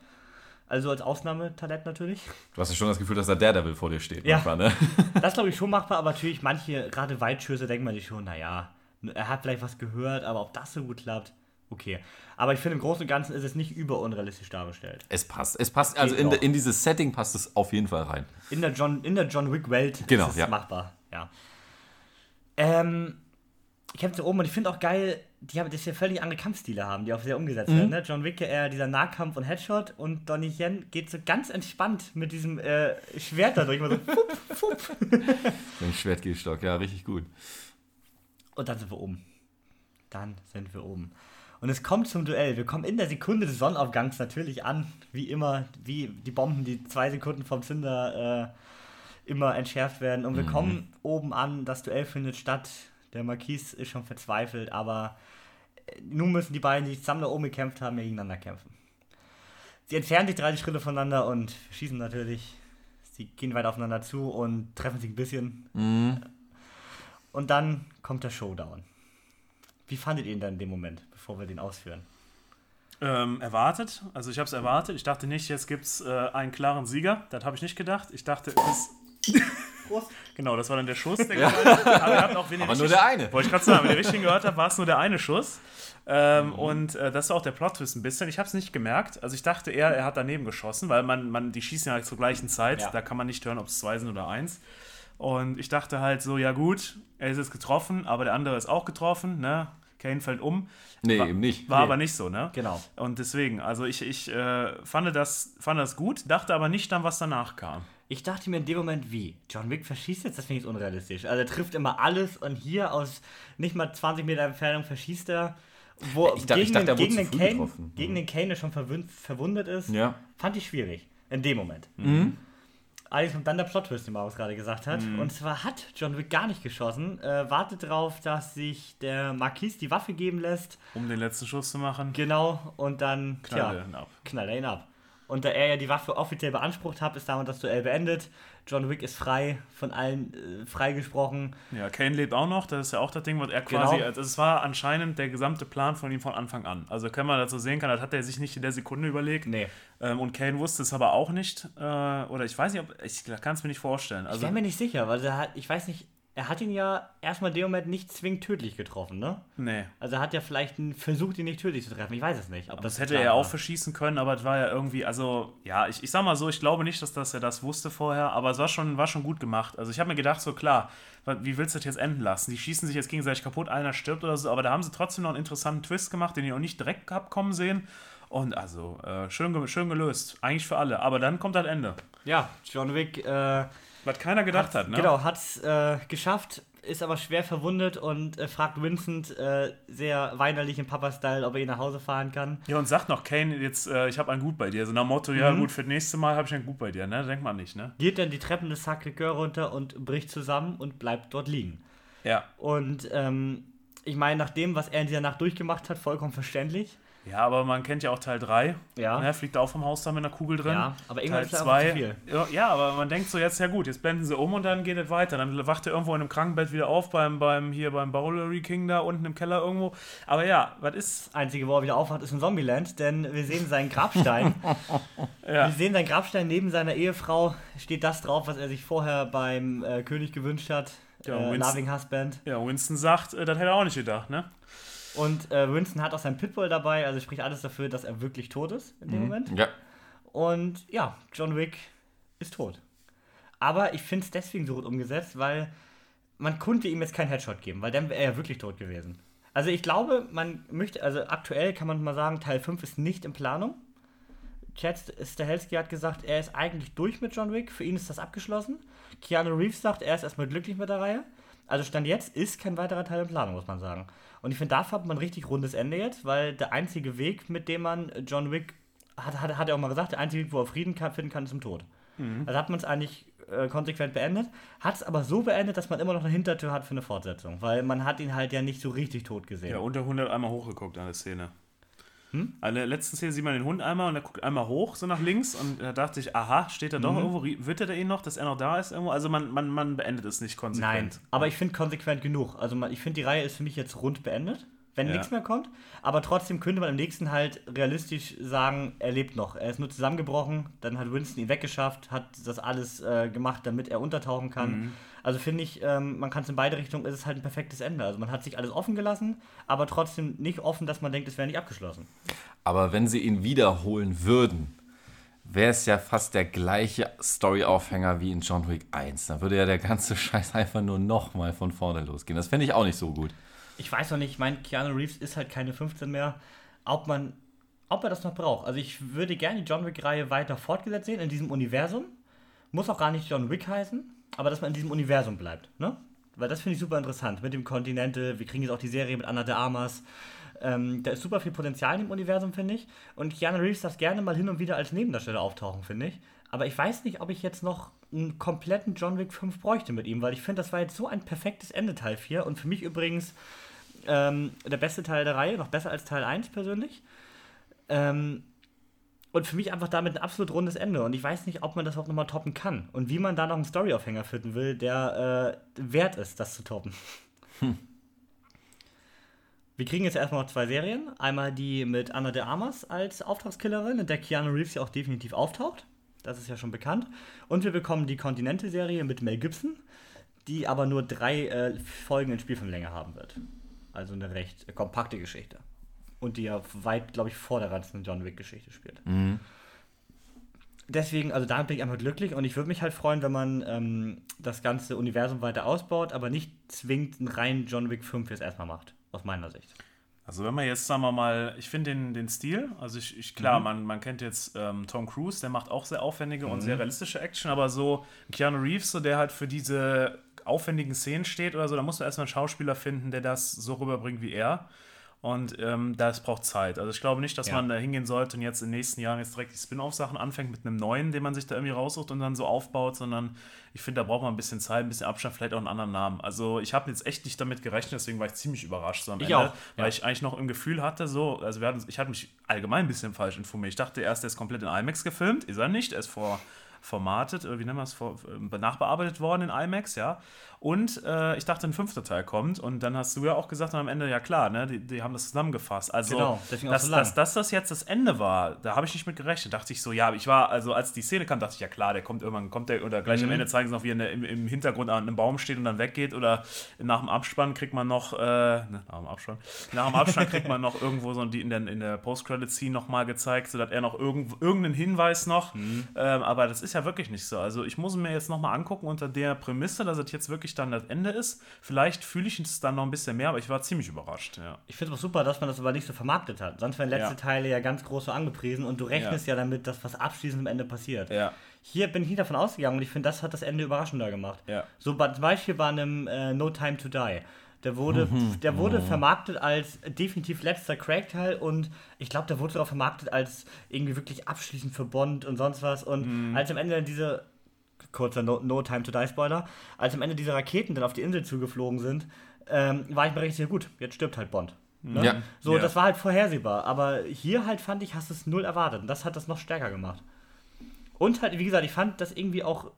Also als Ausnahmetalent natürlich. Du hast ja schon das Gefühl, dass da Daredevil vor dir steht. Ja. manchmal, ne? *laughs* Das glaube ich schon machbar, aber natürlich manche, gerade Weitschüsse, denkt man sich schon, naja, er hat vielleicht was gehört, aber ob das so gut klappt, okay. Aber ich finde, im Großen und Ganzen ist es nicht überunrealistisch dargestellt. Es passt. Es passt, also in, in dieses Setting passt es auf jeden Fall rein. In der John, in der John Wick-Welt Genau, ist es ja. machbar, ja. Ähm, ich habe oben und ich finde auch geil, die haben das ja völlig andere Kampfstile haben, die auch sehr umgesetzt Mhm. werden. Ne? John Wick eher dieser Nahkampf und Headshot und Donnie Yen geht so ganz entspannt mit diesem äh, Schwert da durch. Immer so, fupp, fupp. *laughs* Ein Schwertgehstock, ja, richtig gut. Und dann sind wir oben. Dann sind wir oben. Und es kommt zum Duell. Wir kommen in der Sekunde des Sonnenaufgangs natürlich an. Wie immer, wie die Bomben, die zwei Sekunden vom Zünder äh, immer entschärft werden. Und wir kommen oben an. Das Duell findet statt. Der Marquis ist schon verzweifelt, aber äh, nun müssen die beiden, die zusammen da oben gekämpft haben, ja gegeneinander kämpfen. Sie entfernen sich 30 Schritte voneinander und schießen natürlich. Sie gehen weiter aufeinander zu und treffen sich ein bisschen. Und dann kommt der Showdown. Wie fandet ihr ihn dann in dem Moment, bevor wir den ausführen? Ähm, erwartet. Also ich habe es erwartet. Ich dachte nicht, jetzt gibt es äh, einen klaren Sieger. Das habe ich nicht gedacht. Ich dachte, es ist. Prost. *laughs* Genau, das war dann der Schuss. Der hat. Aber, habt auch, wenn ihr Aber nur der eine. Wollte ich gerade sagen, wenn ihr richtig gehört habt, war es nur der eine Schuss. Ähm, Und äh, das war auch der Plot-Twist ein bisschen. Ich habe es nicht gemerkt. Also ich dachte eher, er hat daneben geschossen, weil man, man die schießen ja zur gleichen Zeit. Ja. Da kann man nicht hören, ob es zwei sind oder eins. Und ich dachte halt so, ja gut, er ist jetzt getroffen, aber der andere ist auch getroffen. Ne? Kane fällt um. Nee, War- eben nicht. War Nee. aber nicht so, ne? Genau. Und deswegen, also ich, ich äh, fand, das, fand das gut, dachte aber nicht dann, was danach kam. Ich dachte mir in dem Moment, wie? John Wick verschießt jetzt? Das finde ich unrealistisch. Also er trifft immer alles und hier aus nicht mal 20 Meter Entfernung verschießt er. Wo Ich dachte- ich dachte, den, gegen, den Kane, getroffen. gegen den Kane, der schon verwund, verwundet ist, Ja. fand ich schwierig. In dem Moment. Mhm. Allerdings kommt dann der Plot-Twist, den Marius gerade gesagt hat. Mhm. Und zwar hat John Wick gar nicht geschossen, äh, wartet darauf, dass sich der Marquis die Waffe geben lässt. Um den letzten Schuss zu machen, Genau, und dann knallt tja, er ihn ab. knallt er ihn ab. Und da er ja die Waffe offiziell beansprucht hat, ist damit das Duell beendet. John Wick ist frei, von allen äh, freigesprochen. Ja, Kane lebt auch noch, das ist ja auch das Ding, was er Genau. quasi, also es war anscheinend der gesamte Plan von ihm von Anfang an. Also können wir dazu sehen kann, das hat er sich nicht in der Sekunde überlegt. Nee. Ähm, und Kane wusste es aber auch nicht. Äh, oder ich weiß nicht, ob, ich kann es mir nicht vorstellen. Ich Also, wäre mir nicht sicher, weil er hat, ich weiß nicht, er hat ihn ja erstmal dem Moment nicht zwingend tödlich getroffen, ne? nee. Also er hat ja vielleicht einen versucht, ihn nicht tödlich zu treffen. Ich weiß es nicht. Das das hätte er auch verschießen können, aber es war ja irgendwie, also, ja, ich, ich sag mal so, ich glaube nicht, dass, dass er das wusste vorher, aber es war schon, war schon gut gemacht. Also ich habe mir gedacht, so klar, wie willst du das jetzt enden lassen? Die schießen sich jetzt gegenseitig kaputt, einer stirbt oder so, aber da haben sie trotzdem noch einen interessanten Twist gemacht, den ich auch nicht direkt hab kommen sehen. Und also, äh, schön, schön gelöst. Eigentlich für alle. Aber dann kommt das Ende. Ja, John Wick äh, Was keiner gedacht hat, ne? Genau, hat es äh, geschafft, ist aber schwer verwundet und äh, fragt Vincent äh, sehr weinerlich im Papa-Style, ob er ihn nach Hause fahren kann. Ja, und sagt noch, Kane, jetzt, äh, ich habe ein Gut bei dir. So nach dem Motto, ja gut, für das nächste Mal habe ich ein Gut bei dir, ne? Denkt man nicht, ne? Geht dann die Treppen des Sacré-Cœur runter und bricht zusammen und bleibt dort liegen. Ja. Und ähm, ich meine, nach dem, was er in dieser Nacht durchgemacht hat, vollkommen verständlich. Ja, aber man kennt ja auch Teil 3. Ja. Ne, fliegt auch vom Haus da mit einer Kugel drin. Ja, aber irgendwann Teil ist 2. zu viel. Ja, ja, aber man denkt so, jetzt ja gut, jetzt blenden sie um und dann geht es weiter. Dann wacht er irgendwo in einem Krankenbett wieder auf, beim, beim hier beim Bowlery King da unten im Keller irgendwo. Aber ja, was ist. Das Einzige, wo er wieder aufwacht, ist ein Zombieland, denn wir sehen seinen Grabstein. *laughs* Ja. Wir sehen seinen Grabstein neben seiner Ehefrau, steht das drauf, was er sich vorher beim äh, König gewünscht hat. Ja, äh, Winston- Loving Husband. Ja, Winston sagt, äh, das hätte er auch nicht gedacht, ne? Und äh, Winston hat auch sein Pitbull dabei, also spricht alles dafür, dass er wirklich tot ist in dem Moment. Ja. Und ja, John Wick ist tot. Aber ich finde es deswegen so gut umgesetzt, weil man konnte ihm jetzt keinen Headshot geben, weil dann wäre er ja wirklich tot gewesen. Also ich glaube, man möchte, also aktuell kann man mal sagen, Teil 5 ist nicht in Planung. Chad Stahelski hat gesagt, er ist eigentlich durch mit John Wick, für ihn ist das abgeschlossen. Keanu Reeves sagt, er ist erstmal glücklich mit der Reihe. Also Stand jetzt ist kein weiterer Teil in Planung, muss man sagen. Und ich finde, dafür hat man ein richtig rundes Ende jetzt, weil der einzige Weg, mit dem man John Wick, hat, hat, hat er auch mal gesagt, der einzige Weg, wo er Frieden kann, finden kann, ist im Tod. Also hat man es eigentlich äh, konsequent beendet, hat es aber so beendet, dass man immer noch eine Hintertür hat für eine Fortsetzung, weil man hat ihn halt ja nicht so richtig tot gesehen. Ja, Hund hat einmal hochgeguckt an der Szene. An der letzten Szene sieht man den Hund einmal und er guckt einmal hoch, so nach links und da dachte ich, aha, steht er doch irgendwo, rie- wittert er ihn noch, dass er noch da ist irgendwo? Also man, man, man beendet es nicht Nein, konsequent. aber ich finde konsequent genug. Also man, ich finde, die Reihe ist für mich jetzt rund beendet, wenn Ja. nichts mehr kommt. Aber trotzdem könnte man im nächsten halt realistisch sagen, er lebt noch. Er ist nur zusammengebrochen, dann hat Winston ihn weggeschafft, hat das alles äh, gemacht, damit er untertauchen kann. Mhm. Also finde ich, ähm, man kann es in beide Richtungen, ist es halt ein perfektes Ende. Also man hat sich alles offen gelassen, aber trotzdem nicht offen, dass man denkt, es wäre nicht abgeschlossen. Aber wenn sie ihn wiederholen würden, wäre es ja fast der gleiche Story-Aufhänger wie in John Wick 1. Dann würde ja der ganze *laughs* Scheiß einfach nur nochmal von vorne losgehen. Das fände ich auch nicht so gut. Ich weiß noch nicht, ich meine, Keanu Reeves ist halt keine 15 mehr, ob man, ob er das noch braucht. Also ich würde gerne die John Wick-Reihe weiter fortgesetzt sehen in diesem Universum. Muss auch gar nicht John Wick heißen, aber dass man in diesem Universum bleibt, ne? Weil das finde ich super interessant. Mit dem Kontinente, wir kriegen jetzt auch die Serie mit Anna de Armas. Ähm, da ist super viel Potenzial in dem Universum, finde ich. Und Keanu Reeves darf gerne mal hin und wieder als Nebendarsteller auftauchen, finde ich. Aber ich weiß nicht, ob ich jetzt noch einen kompletten John Wick 5 bräuchte mit ihm, weil ich finde, das war jetzt so ein perfektes Ende, Teil 4. Und für mich übrigens ähm, der beste Teil der Reihe, noch besser als Teil 1 persönlich. Ähm, und für mich einfach damit ein absolut rundes Ende. Und ich weiß nicht, ob man das auch nochmal toppen kann. Und wie man da noch einen Storyaufhänger finden will, der äh, wert ist, das zu toppen. Wir kriegen jetzt erstmal noch zwei Serien. Einmal die mit Anna de Armas als Auftragskillerin, in der Keanu Reeves ja auch definitiv auftaucht. Das ist ja schon bekannt. Und wir bekommen die Kontinente-Serie mit Mel Gibson, die aber nur drei äh, Folgen in Spielfilmlänge haben wird. Also eine recht kompakte Geschichte. Und die ja weit, glaube ich, vor der ganzen John Wick-Geschichte spielt. Deswegen, also damit bin ich einfach glücklich und ich würde mich halt freuen, wenn man ähm, das ganze Universum weiter ausbaut, aber nicht zwingend einen reinen John Wick 5 jetzt erstmal macht, aus meiner Sicht. Also wenn man jetzt, sagen wir mal, ich finde den, den Stil, also ich, ich klar, man, man kennt jetzt ähm, Tom Cruise, der macht auch sehr aufwendige und sehr realistische Action, aber so Keanu Reeves, so der halt für diese aufwendigen Szenen steht oder so, da muss man erstmal einen Schauspieler finden, der das so rüberbringt wie er. Und ähm, das braucht Zeit. Also ich glaube nicht, dass Ja. man da hingehen sollte und jetzt in den nächsten Jahren jetzt direkt die Spin-off-Sachen anfängt mit einem neuen, den man sich da irgendwie raussucht und dann so aufbaut, sondern ich finde, da braucht man ein bisschen Zeit, ein bisschen Abstand, vielleicht auch einen anderen Namen. Also ich habe jetzt echt nicht damit gerechnet, deswegen war ich ziemlich überrascht so am Ich Ende, auch, weil ja. ich eigentlich noch im Gefühl hatte, so, also wir hatten, ich hatte mich allgemein ein bisschen falsch informiert. Ich dachte erst, der ist komplett in IMAX gefilmt, ist er nicht, er ist vor formatet, oder wie nennen wir es, äh, nachbearbeitet worden in IMAX, ja. Und äh, ich dachte, ein fünfter Teil kommt. Und dann hast du ja auch gesagt am Ende, ja klar, ne, die, die haben das zusammengefasst. Also, Genau, deswegen dass, so dass, dass das jetzt das Ende war, da habe ich nicht mit gerechnet. Dachte ich so, ja, ich war, also als die Szene kam, dachte ich, ja klar, der kommt irgendwann, kommt der, oder gleich am Ende zeigen sie noch, wie er im, im Hintergrund an einem Baum steht und dann weggeht. Oder nach dem Abspann kriegt man noch, äh, ne, nach dem Abspann, nach dem Abspann kriegt man noch irgendwo so die in der, in der Post-Credit-Scene nochmal gezeigt, sodass er noch irgend, irgendeinen Hinweis noch, ähm, aber das ist ja wirklich nicht so. Also ich muss mir jetzt nochmal angucken unter der Prämisse, dass es jetzt wirklich dann das Ende ist. Vielleicht fühle ich es dann noch ein bisschen mehr, aber ich war ziemlich überrascht. Ja. Ich finde es auch super, dass man das aber nicht so vermarktet hat. Sonst werden letzte Ja. Teile ja ganz groß so angepriesen und du rechnest ja, damit, dass was abschließend am Ende passiert. Ja. Hier bin ich nicht davon ausgegangen und ich finde, das hat das Ende überraschender gemacht. Ja. So zum Beispiel bei einem äh, No Time to Die. Der wurde, der wurde vermarktet als definitiv letzter Craig-Teil und ich glaube, der wurde sogar vermarktet als irgendwie wirklich abschließend für Bond und sonst was. Und als am Ende diese, kurzer no, no Time to Die Spoiler, als am Ende diese Raketen dann auf die Insel zugeflogen sind, ähm, war ich mir richtig gut, jetzt stirbt halt Bond. Ne? Ja. So, Ja. das war halt vorhersehbar. Aber hier halt fand ich, hast du es null erwartet. Und das hat das noch stärker gemacht. Und halt, wie gesagt, ich fand das irgendwie auch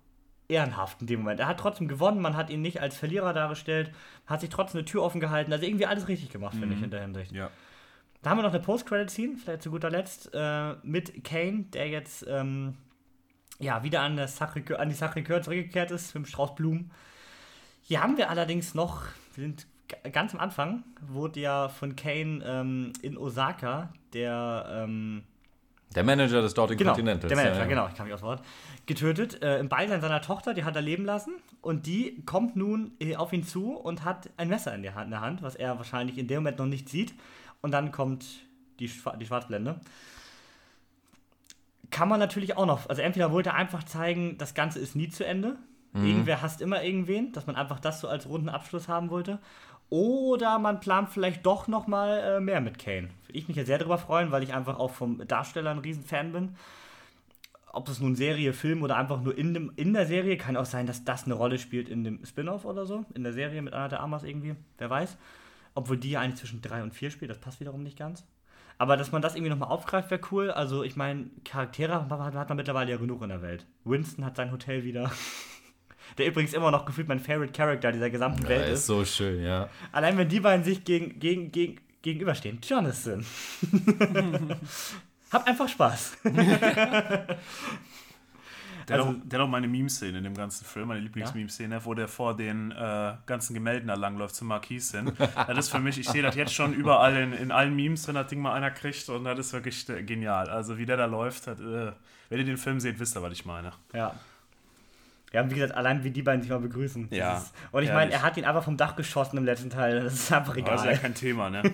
ehrenhaft in dem Moment. Er hat trotzdem gewonnen, man hat ihn nicht als Verlierer dargestellt, hat sich trotzdem eine Tür offen gehalten. Also irgendwie alles richtig gemacht, finde ich, in der Hinsicht. Ja. Da haben wir noch eine Post-Credit-Scene, vielleicht zu guter Letzt, äh, mit Kane, der jetzt ähm, ja, wieder an, der Sacré- an die Sacré-Cœur zurückgekehrt ist, mit dem Strauß Blumen. Hier haben wir allerdings noch, wir sind ganz am Anfang, wurde ja von Kane ähm, in Osaka der ähm, Der Manager des dortigen Genau, Continentals. der Manager, ja, ja. genau, ich kann mich aus Wort. Getötet, äh, im Beisein seiner Tochter, die hat er leben lassen. Und die kommt nun äh, auf ihn zu und hat ein Messer in der, Hand, in der Hand, was er wahrscheinlich in dem Moment noch nicht sieht. Und dann kommt die, Schwa- die Schwarzblende. Kann man natürlich auch noch, also entweder wollte er einfach zeigen, das Ganze ist nie zu Ende. Irgendwer hasst immer irgendwen, dass man einfach das so als runden Abschluss haben wollte. Oder man plant vielleicht doch noch mal äh, mehr mit Kane. Würde ich mich ja sehr darüber freuen, weil ich einfach auch vom Darsteller ein Riesenfan bin. Ob es nun Serie, Film oder einfach nur in, dem, in der Serie, kann auch sein, dass das eine Rolle spielt in dem Spin-off oder so. In der Serie mit Anna de Armas irgendwie, wer weiß. Obwohl die ja eigentlich zwischen 3 und 4 spielt, das passt wiederum nicht ganz. Aber dass man das irgendwie nochmal aufgreift, wäre cool. Also ich meine, Charaktere hat hat man mittlerweile ja genug in der Welt. Winston hat sein Hotel wieder. *laughs* Der übrigens immer noch gefühlt mein Favorite Character dieser gesamten Ja, Welt ist ist. so schön, ja. Allein wenn die beiden sich gegen, gegen, gegen, gegenüberstehen. Jonathan. *laughs* Hab einfach Spaß. *laughs* Der, Also- hat auch, der hat auch meine Meme-Szene in dem ganzen Film, meine Lieblings-Meme-Szene, wo der vor den äh, ganzen Gemälden da langläuft zum Marquis hin. *laughs* das ist für mich, ich sehe das jetzt schon überall in, in allen Memes, wenn das Ding mal einer kriegt und das ist wirklich äh, genial. Also wie der da läuft, das, äh, wenn ihr den Film seht, wisst ihr, was ich meine. Ja. Ja, und wie gesagt, allein wie die beiden sich mal begrüßen. Das Ja, Ist, und ich meine, er hat ihn einfach vom Dach geschossen im letzten Teil. Das ist einfach Aber egal. das ist ja kein Thema, ne? *laughs*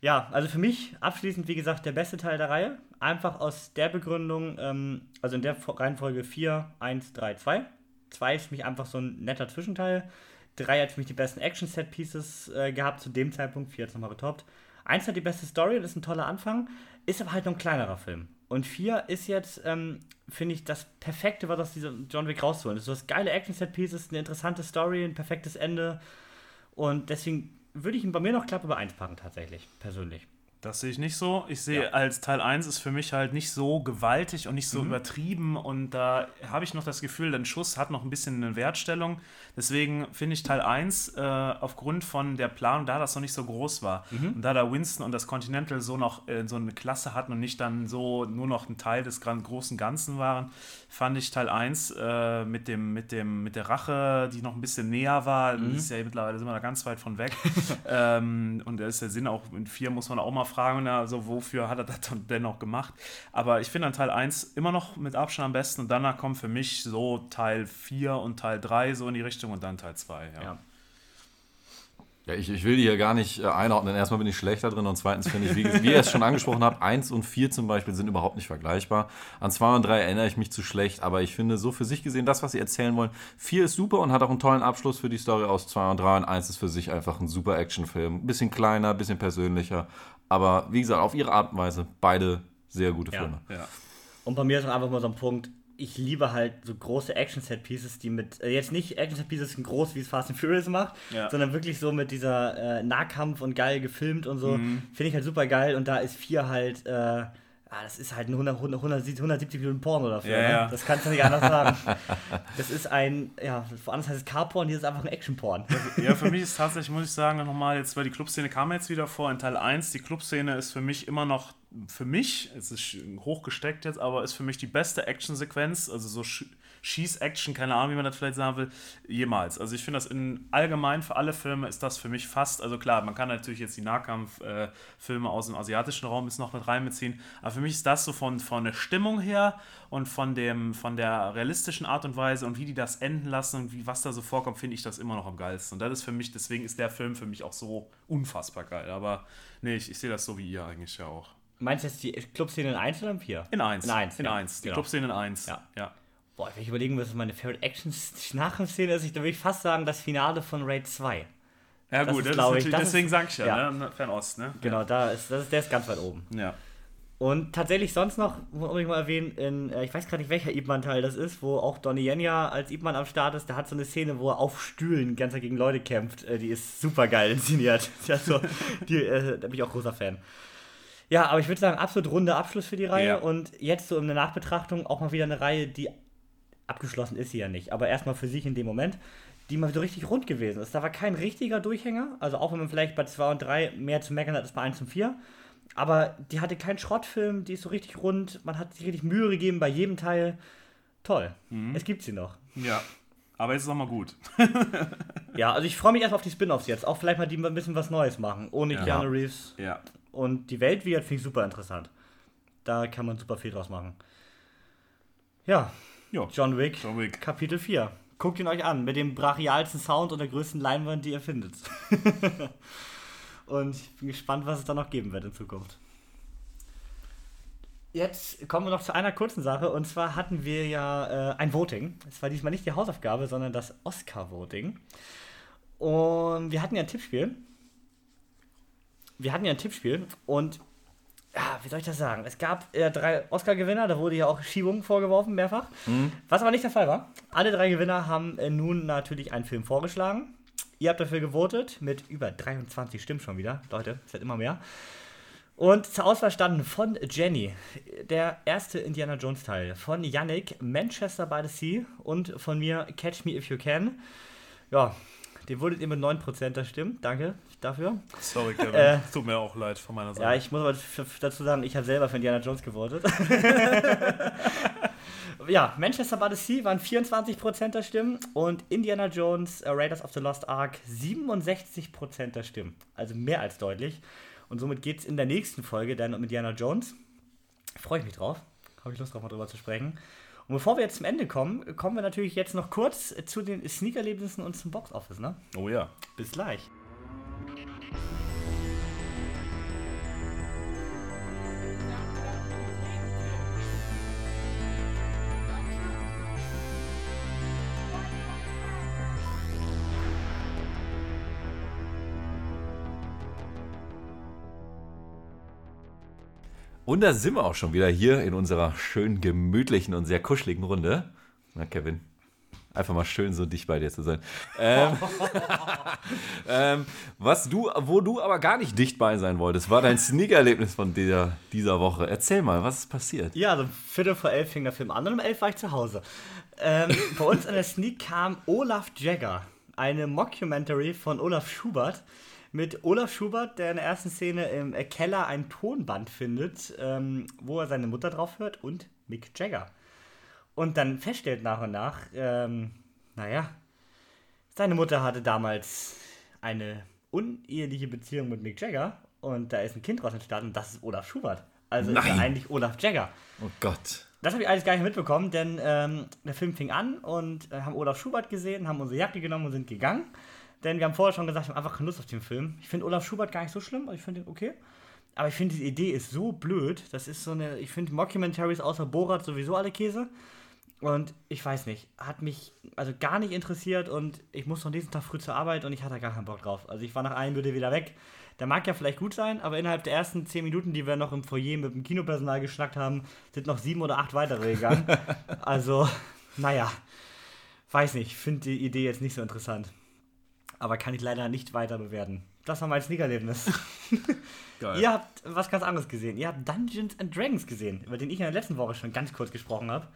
Ja, also für mich abschließend, wie gesagt, der beste Teil der Reihe. Einfach aus der Begründung, ähm, also in der Fo- Reihenfolge 4, 1, 3, 2. 2 ist für mich einfach so ein netter Zwischenteil. 3 hat für mich die besten Action-Set-Pieces äh, gehabt zu dem Zeitpunkt. 4 hat es nochmal getoppt. 1 hat die beste Story, das ist ein toller Anfang, ist aber halt noch ein kleinerer Film. Und 4 ist jetzt, ähm, finde ich, das Perfekte, was aus diesem John Wick rauszuholen. Das ist so das geile Action-Set-Pieces, eine interessante Story, ein perfektes Ende. Und deswegen würde ich ihn bei mir noch knapp über 1 packen, tatsächlich, persönlich. Das sehe ich nicht so. Ich sehe Ja. als Teil 1 ist für mich halt nicht so gewaltig und nicht Mhm. so übertrieben und da habe ich noch das Gefühl, dein Schuss hat noch ein bisschen eine Wertstellung. Deswegen finde ich Teil 1 äh, aufgrund von der Planung, da das noch nicht so groß war Mhm. und da da Winston und das Continental so noch äh, so eine Klasse hatten und nicht dann so nur noch ein Teil des großen Ganzen waren, fand ich Teil 1 äh, mit, dem, mit, dem, mit der Rache, die noch ein bisschen näher war. Mhm. Ist ja mittlerweile sind wir da ganz weit von weg. *laughs* ähm, und da ist der Sinn auch, in 4 muss man auch mal fragen, na, also wofür hat er das dann dennoch gemacht? Aber ich finde an Teil 1 immer noch mit Abstand am besten und danach kommt für mich so Teil 4 und Teil 3 so in die Richtung und dann Teil 2. Ja. Ja. Ja, ich, ich will die hier gar nicht äh, einordnen. Erstmal bin ich schlechter drin und zweitens finde ich, wie, wie ihr es schon angesprochen habt, 1 und 4 zum Beispiel sind überhaupt nicht vergleichbar. An 2 und 3 erinnere ich mich zu schlecht, aber ich finde so für sich gesehen, das, was sie erzählen wollen, 4 ist super und hat auch einen tollen Abschluss für die Story aus 2 und 3 und 1 ist für sich einfach ein super Actionfilm. Ein bisschen kleiner, ein bisschen persönlicher, aber wie gesagt, auf ihre Art und Weise beide sehr gute Ja. Filme. Ja. Und bei mir ist auch einfach mal so ein Punkt, ich liebe halt so große Action-Set-Pieces, die mit, äh, jetzt nicht Action-Set-Pieces groß, wie es Fast and Furious macht, Ja. sondern wirklich so mit dieser äh, Nahkampf und geil gefilmt und so. Finde ich halt super geil und da ist 4 halt, äh, ah, das ist halt ein 100, 100, 170 170 Minuten Porno dafür. Ja, ne? ja. Das kannst du nicht anders sagen. *laughs* Das ist ein, ja, woanders heißt es Carporn, hier ist einfach ein Action-Porn. *laughs* Ja, für mich ist tatsächlich, muss ich sagen, nochmal jetzt, weil die Clubszene kam jetzt wieder vor in Teil 1. Die Clubszene ist für mich immer noch, für mich, es ist hochgesteckt jetzt, aber ist für mich die beste Actionsequenz, also so sch Schieß-Action, keine Ahnung, wie man das vielleicht sagen will, jemals. Also ich finde das in allgemein für alle Filme ist das für mich fast, also klar, man kann natürlich jetzt die Nahkampf-Filme aus dem asiatischen Raum jetzt noch mit reinbeziehen, aber für mich ist das so von, von der Stimmung her und von, dem, von der realistischen Art und Weise und wie die das enden lassen und wie, was da so vorkommt, finde ich das immer noch am geilsten. Und das ist für mich, deswegen ist der Film für mich auch so unfassbar geil. Aber nee, ich, ich sehe das so wie ihr eigentlich ja auch. Meinst du jetzt die Clubszene in 1 oder in 4? In 1. In 1. In ja. 1. Die Genau. Clubszene in 1. Ja. ja. Boah, wenn ich überlegen muss, was meine Favorite Action Nachrichtsszene ist, ich würde fast sagen, das Finale von Raid 2. Ja, Das gut, ist, das ist ich, das deswegen ist- sag ich ja, ja. ne? Fernost, ne? Genau, da ist, das ist, der ist ganz weit oben. Ja. Und tatsächlich sonst noch, muss ich mal erwähnen, in, äh, ich weiß gerade nicht, welcher Ip-Man-Teil das ist, wo auch Donnie Yenya als Ip-Man am Start ist, der hat so eine Szene, wo er auf Stühlen ganz gegen Leute kämpft. Äh, die ist super geil inszeniert. *laughs* Die hat so, die, äh, da bin ich auch großer Fan. Ja, aber ich würde sagen, absolut runder Abschluss für die Reihe. Ja. Und jetzt so in der Nachbetrachtung auch mal wieder eine Reihe, die abgeschlossen ist sie ja nicht, aber erstmal für sich in dem Moment, die mal so richtig rund gewesen ist. Da war kein richtiger Durchhänger, also auch wenn man vielleicht bei 2 und 3 mehr zu meckern hat als bei 1 und 4. Aber die hatte keinen Schrottfilm, die ist so richtig rund, man hat sich richtig Mühe gegeben bei jedem Teil. Toll. Es gibt sie noch. Ja. Aber jetzt ist auch mal gut. *laughs* Ja, also ich freue mich erst auf die Spin-Offs jetzt. Auch vielleicht mal die ein bisschen was Neues machen. Ohne Ja. Keanu Reeves. Ja. Und die Welt wieder finde ich super interessant. Da kann man super viel draus machen. Ja, Jo. John Wick, John Wick. Kapitel 4. Guckt ihn euch an, mit dem brachialsten Sound und der größten Leinwand, die ihr findet. *laughs* und ich bin gespannt, was es da noch geben wird in Zukunft. Jetzt kommen wir noch zu einer kurzen Sache. Und zwar hatten wir ja äh, ein Voting. Es war diesmal nicht die Hausaufgabe, sondern das Oscar-Voting. Und wir hatten ja ein Tippspiel. Wir hatten ja ein Tippspiel und ja, wie soll ich das sagen? Es gab äh, drei Oscar-Gewinner, da wurde ja auch Schiebung vorgeworfen, mehrfach. Was aber nicht der Fall war. Alle drei Gewinner haben äh, nun natürlich einen Film vorgeschlagen. Ihr habt dafür gewotet mit über 23 Stimmen schon wieder. Leute, es wird immer mehr. Und zur Auswahl standen von Jenny, der erste Indiana Jones Teil, von Yannick, Manchester by the Sea und von mir Catch Me If You Can. Ja, den wurdet ihr mit 9% der Stimmen. Danke dafür. Sorry, Kevin. Äh, Tut mir auch leid von meiner Seite. Ja, ich muss aber dazu sagen, ich habe selber für Indiana Jones gewotet. *laughs* ja, Manchester by the Sea waren 24% der Stimmen und Indiana Jones äh, Raiders of the Lost Ark 67% der Stimmen. Also mehr als deutlich. Und somit geht es in der nächsten Folge dann um Indiana Jones. Freue ich mich drauf. Habe ich Lust drauf, mal drüber zu sprechen. Und bevor wir jetzt zum Ende kommen, kommen wir natürlich jetzt noch kurz zu den Sneakerlebnissen und zum Boxoffice, ne? oh ja. Bis gleich. Und da sind wir auch schon wieder hier in unserer schön gemütlichen und sehr kuscheligen Runde. Na, Kevin, einfach mal schön so dicht bei dir zu sein. Ähm, *laughs* ähm, was du, wo du aber gar nicht dicht bei sein wolltest, war dein Sneaker-Erlebnis von dieser, dieser Woche. Erzähl mal, was ist passiert? Ja, also Viertel vor elf fing der Film an und um elf war ich zu Hause. Ähm, bei uns in der Sneak kam Olaf Jagger, eine Mockumentary von Olaf Schubert. Mit Olaf Schubert, der in der ersten Szene im Keller ein Tonband findet, ähm, wo er seine Mutter drauf hört und Mick Jagger. Und dann feststellt nach und nach, ähm, naja, seine Mutter hatte damals eine uneheliche Beziehung mit Mick Jagger und da ist ein Kind draus entstanden und das ist Olaf Schubert. Also ist er Nein. eigentlich Olaf Jagger. Oh Gott. Das habe ich alles gar nicht mitbekommen, denn ähm, der Film fing an und äh, haben Olaf Schubert gesehen, haben unsere Jacke genommen und sind gegangen. Denn wir haben vorher schon gesagt, wir haben einfach keine Lust auf den Film. Ich finde Olaf Schubert gar nicht so schlimm, also ich finde ihn okay. Aber ich finde, die Idee ist so blöd. Das ist so eine, ich finde Mockumentaries außer Borat sowieso alle Käse. Und ich weiß nicht, hat mich also gar nicht interessiert und ich musste am nächsten Tag früh zur Arbeit und ich hatte gar keinen Bock drauf. Also ich war nach einer Minute wieder weg. Der mag ja vielleicht gut sein, aber innerhalb der ersten zehn Minuten, die wir noch im Foyer mit dem Kinopersonal geschnackt haben, sind noch sieben oder acht weitere gegangen. *laughs* also, naja, weiß nicht, finde die Idee jetzt nicht so interessant. Aber kann ich leider nicht weiter bewerten. Das war mein Sneakerlebnis. *laughs* Geil. Ihr habt was ganz anderes gesehen. Ihr habt Dungeons and Dragons gesehen, über den ich in der letzten Woche schon ganz kurz gesprochen habe.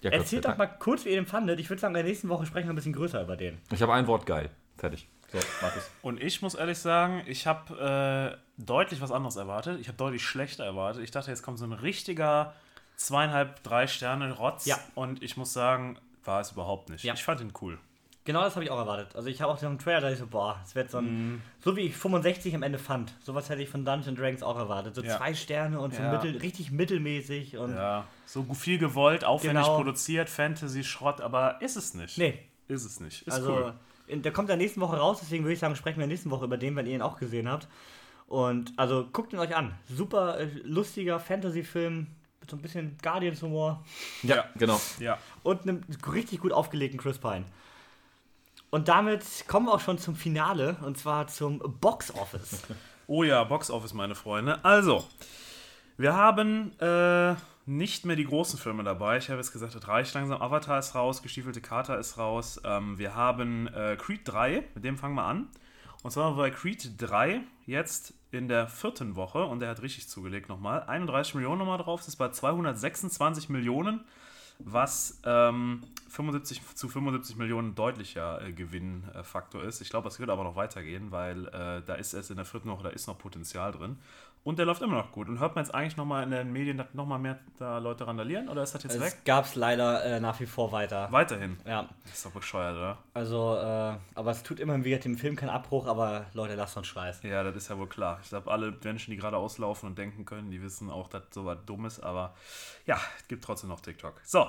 Ja, Erzählt doch mal kurz, wie ihr den fandet. Ich würde sagen, in der nächsten Woche sprechen wir ein bisschen größer über den. Ich habe ein Wort geil. Fertig. So, Markus. Und ich muss ehrlich sagen, ich habe äh, deutlich was anderes erwartet. Ich habe deutlich schlechter erwartet. Ich dachte, jetzt kommt so ein richtiger zweieinhalb, drei Sterne Rotz. Ja. Und ich muss sagen, war es überhaupt nicht. Ja. Ich fand ihn cool. Genau das habe ich auch erwartet. Also ich habe auch so einen Trailer, da ich so, boah, es wird so ein, so wie ich 65 am Ende fand. Sowas hätte ich von Dungeons Dragons auch erwartet. So Ja. zwei Sterne und so Ja. mittel, richtig mittelmäßig und Ja, so viel gewollt, aufwendig Genau. produziert, Fantasy-Schrott, aber ist es nicht. nee. Ist es nicht. Ist also cool. in, der kommt ja nächste Woche raus, deswegen würde ich sagen, sprechen wir nächste Woche über den, wenn ihr ihn auch gesehen habt. Und also guckt ihn euch an. Super äh, lustiger Fantasy-Film mit so ein bisschen Guardians-Humor Ja, genau. Ja. und einem richtig gut aufgelegten Chris Pine. Und damit kommen wir auch schon zum Finale und zwar zum Box Office. *laughs* Oh ja, Box Office, meine Freunde. Also, wir haben äh, nicht mehr die großen Filme dabei. Ich habe jetzt gesagt, das reicht langsam. Avatar ist raus, Gestiefelte Kater ist raus. Ähm, wir haben äh, Creed 3, mit dem fangen wir an. Und zwar bei Creed 3 jetzt in der vierten Woche und der hat richtig zugelegt nochmal. 31 Millionen nochmal drauf, das ist bei 226 Millionen, was ähm, 75 zu 75 Millionen deutlicher äh, Gewinnfaktor ist. Ich glaube, es wird aber noch weitergehen, weil äh, da ist erst in der vierten Woche, da ist noch Potenzial drin. Und der läuft immer noch gut. Und hört man jetzt eigentlich nochmal in den Medien, dass nochmal mehr da Leute randalieren oder ist das jetzt weg? Es gab es leider äh, nach wie vor weiter. Weiterhin. Ja, Das ist doch bescheuert, oder? also, äh, aber es tut immerhin wieder dem Film keinen Abbruch, aber Leute, lasst uns Scheiß. Ja, das ist ja wohl klar. Ich glaube, alle Menschen, die gerade auslaufen und denken können, die wissen auch, dass sowas dumm ist, aber ja, es gibt trotzdem noch TikTok. So,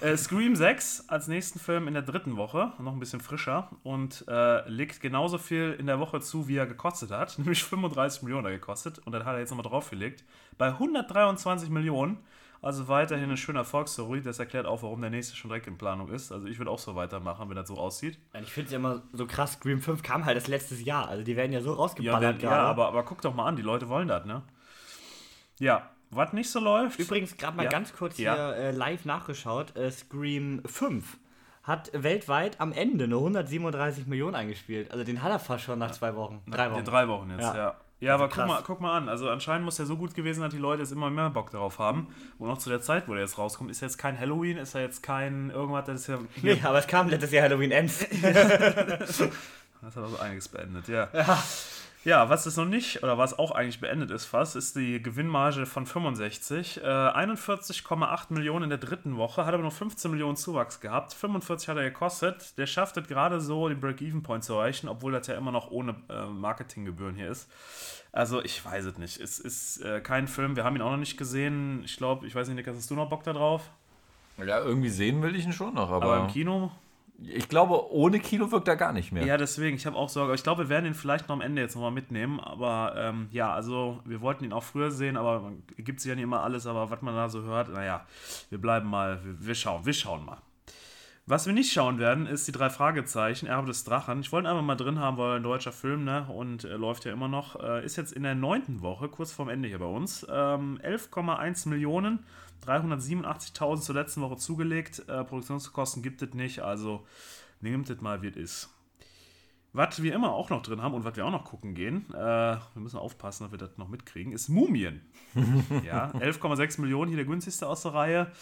äh, Scream 6 als nächsten Film in der dritten Woche, noch ein bisschen frischer und äh, legt genauso viel in der Woche zu, wie er gekostet hat, *laughs* nämlich 35 Millionen er gekostet und dann hat er jetzt nochmal draufgelegt. Bei 123 Millionen, also weiterhin eine schöne Erfolgsstory, das erklärt auch, warum der nächste schon direkt in Planung ist. Also ich würde auch so weitermachen, wenn das so aussieht. Ich finde es ja immer so krass, Scream 5 kam halt das letztes Jahr. Also die werden ja so Ja, rausgeballert der, ja aber, aber guck doch mal an, die Leute wollen das, ne? Ja, was nicht so läuft. Übrigens, gerade mal Ja. ganz kurz Ja. hier äh, live nachgeschaut. Äh, Scream 5 hat weltweit am Ende nur 137 Millionen eingespielt. Also den hat er fast schon nach zwei Wochen. Drei Ja, Wochen. drei Wochen jetzt, ja. Ja. Ja, aber Also guck krass. mal, guck mal an. Also anscheinend muss er so gut gewesen sein, dass die Leute jetzt immer mehr Bock darauf haben. Und auch zu der Zeit, wo der jetzt rauskommt, ist jetzt kein Halloween, ist er jetzt kein irgendwas, das ist ja. *laughs* Nee, aber es kam letztes Jahr Halloween Ends. *laughs* Das hat also einiges beendet, ja. Ja, was ist noch nicht, oder was auch eigentlich beendet ist fast, ist die Gewinnmarge von 65. Äh, 41,8 Millionen in der dritten Woche, hat aber nur 15 Millionen Zuwachs gehabt. 45 hat er gekostet. Der schafft es gerade so, den Break-Even-Point zu erreichen, obwohl das ja immer noch ohne äh, Marketinggebühren hier ist. Also, ich weiß es nicht. Es ist äh, kein Film, wir haben ihn auch noch nicht gesehen. Ich glaube, ich weiß nicht, Nick, hast du noch Bock da drauf? Ja, irgendwie sehen will ich ihn schon noch, aber, Aber im Kino ich glaube, ohne Kino wirkt er gar nicht mehr. Ja, deswegen, ich habe auch Sorge. Ich glaube, wir werden ihn vielleicht noch am Ende jetzt nochmal mitnehmen. Aber ähm, ja, also wir wollten ihn auch früher sehen, aber gibt sich ja nicht immer alles. Aber was man da so hört, naja, wir bleiben mal, wir, wir schauen, wir schauen mal. Was wir nicht schauen werden, ist die drei Fragezeichen, Erbe des Drachen. Ich wollte ihn einfach mal drin haben, weil ein deutscher Film, ne, und äh, läuft ja immer noch. Äh, ist jetzt in der neunten Woche, kurz vorm Ende hier bei uns. Ähm, 11,1 Millionen, 387.000 zur letzten Woche zugelegt. Äh, Produktionskosten gibt es nicht, also nehmt es mal, wie es ist. Was wir immer auch noch drin haben und was wir auch noch gucken gehen, äh, wir müssen aufpassen, dass wir das noch mitkriegen, ist Mumien. *laughs* ja, 11,6 Millionen, hier der günstigste aus der Reihe.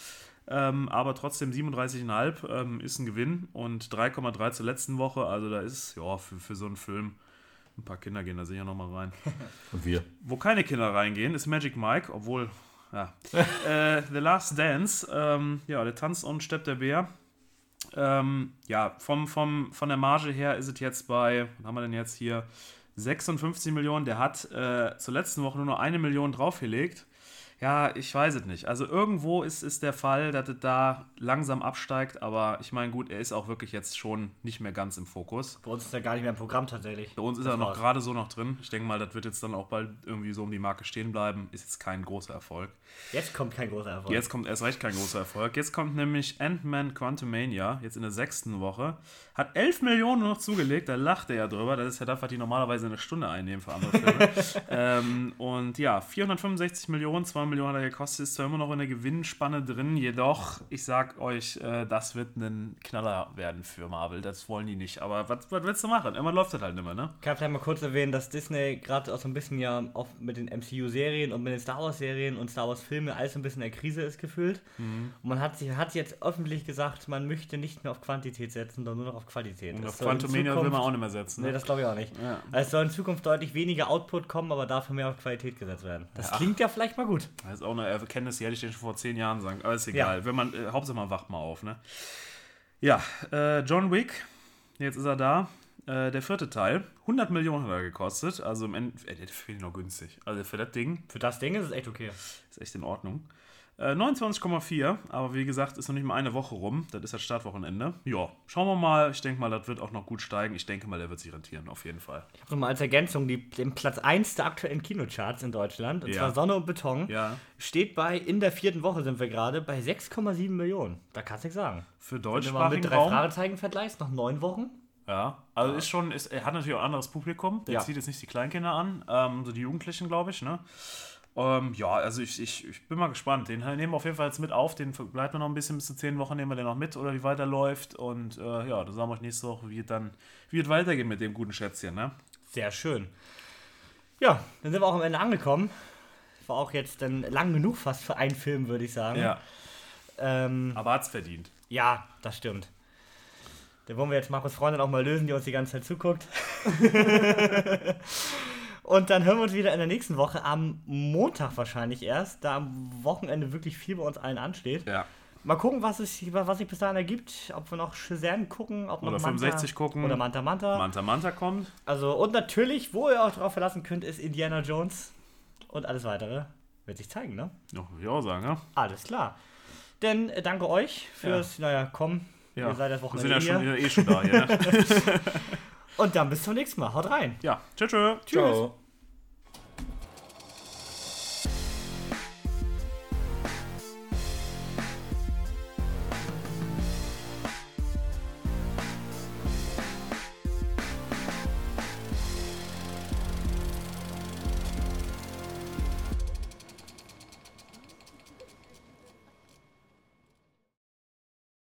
Ähm, aber trotzdem 37,5 ähm, ist ein Gewinn und 3,3 zur letzten Woche. Also da ist, ja, für, für so einen Film, ein paar Kinder gehen da sicher nochmal rein. *laughs* Und wir. Wo keine Kinder reingehen, ist Magic Mike, obwohl, ja. *laughs* äh, The Last Dance, ähm, ja, der tanzt und steppt der Bär. Ähm, ja, vom, vom, von der Marge her ist es jetzt bei, was haben wir denn jetzt hier? 56 Millionen. Der hat äh, zur letzten Woche nur noch eine Million draufgelegt. Ja, ich weiß es nicht. Also irgendwo ist, ist der Fall, dass es da langsam absteigt, aber ich meine, gut, er ist auch wirklich jetzt schon nicht mehr ganz im Fokus. Bei uns ist er gar nicht mehr im Programm tatsächlich. Bei uns ist Das er noch gerade so noch drin. Ich denke mal, das wird jetzt dann auch bald irgendwie so um die Marke stehen bleiben. Ist jetzt kein großer Erfolg. Jetzt kommt kein großer Erfolg. Jetzt kommt erst recht kein großer Erfolg. Jetzt kommt nämlich Ant-Man Quantumania, jetzt in der sechsten Woche. Hat 11 Millionen noch zugelegt, da lacht er ja drüber. Das ist ja das, was die normalerweise eine Stunde einnehmen für andere Filme. *laughs* ähm, und ja, 465 Millionen, 2 Millionen hat er gekostet, ist zwar immer noch in der Gewinnspanne drin, jedoch, ich sag euch, äh, das wird ein Knaller werden für Marvel. Das wollen die nicht. Aber was, was willst du machen? Immer läuft das halt nicht mehr, ne? Ich kann vielleicht mal kurz erwähnen, dass Disney gerade auch so ein bisschen ja auch mit den MCU-Serien und mit den Star Wars-Serien und Star Wars-Filmen alles so ein bisschen in der Krise ist gefühlt. Mhm. Und man hat, sich, hat jetzt öffentlich gesagt, man möchte nicht mehr auf Quantität setzen, sondern nur noch auf Qualität. Und auf Quantumania will man auch nicht mehr setzen. Nee, Ne? das glaube ich auch nicht. Ja. Es soll in Zukunft deutlich weniger Output kommen, aber dafür mehr auf Qualität gesetzt werden. Das Ja. klingt ja vielleicht mal gut. Das ist auch eine Erkenntnis, die hätte ich dir schon vor zehn Jahren sagen. Aber ist egal. Wenn man, äh, Hauptsache man wacht mal auf, ne? Ja, äh, John Wick, jetzt ist er da. Äh, der vierte Teil, 100 Millionen hat er gekostet. Also im Ende, äh, der finde ich noch günstig. Also für das Ding Für das Ding ist es echt okay. ist echt in Ordnung. Äh, 29,4, aber wie gesagt, ist noch nicht mal eine Woche rum. Das ist das Startwochenende. Ja, schauen wir mal. Ich denke mal, das wird auch noch gut steigen. Ich denke mal, der wird sich rentieren, auf jeden Fall. Ich habe nochmal als Ergänzung die, den Platz 1 der aktuellen Kinocharts in Deutschland, und Ja. zwar Sonne und Beton, Ja, steht bei, in der vierten Woche sind wir gerade, bei 6,7 Millionen. Da kannst du nichts sagen. für Wenn du mal mit deutschsprachigen drei Raum. Fragezeichen vergleichst, nach neun Wochen. Ja, also ist schon, ist, er hat natürlich auch ein anderes Publikum. Der Ja. zieht jetzt nicht die Kleinkinder an, ähm, so die Jugendlichen, glaube ich, ne? Ähm, ja, also ich, ich, ich bin mal gespannt. Den nehmen wir auf jeden Fall jetzt mit auf. Den bleibt wir noch ein bisschen bis zu zehn Wochen, nehmen wir den noch mit oder wie weiter läuft. Und äh, ja, dann sagen wir euch nächste Woche, wie es dann wie es weitergeht mit dem guten Schätzchen, ne? Sehr schön. Ja, dann sind wir auch am Ende angekommen. War auch jetzt dann lang genug fast für einen Film, würde ich sagen. Ja, Ähm, aber hat's verdient. ja, das stimmt. Dann wollen wir jetzt Markus Freundin auch mal lösen, die uns die ganze Zeit zuguckt. *laughs* *laughs* Und dann hören wir uns wieder in der nächsten Woche, am Montag wahrscheinlich erst, da am Wochenende wirklich viel bei uns allen ansteht. Ja. Mal gucken, was, es, was sich bis dahin ergibt. Ob wir noch Shazam gucken, ob noch Oder 65 gucken. Oder Manta Manta. Manta Manta kommt. Also, und natürlich, wo ihr auch drauf verlassen könnt, ist Indiana Jones. Und alles weitere wird sich zeigen, ne? Ja, würde ich auch sagen, ja. Alles klar. Denn äh, danke euch fürs, naja, komm. ja. Ihr seid das Wir Wochenende sind ja schon, eh schon da ne? *laughs* *laughs* Und dann bis zum nächsten Mal. Haut rein. Ja, tschüss, tschüss. Ciao.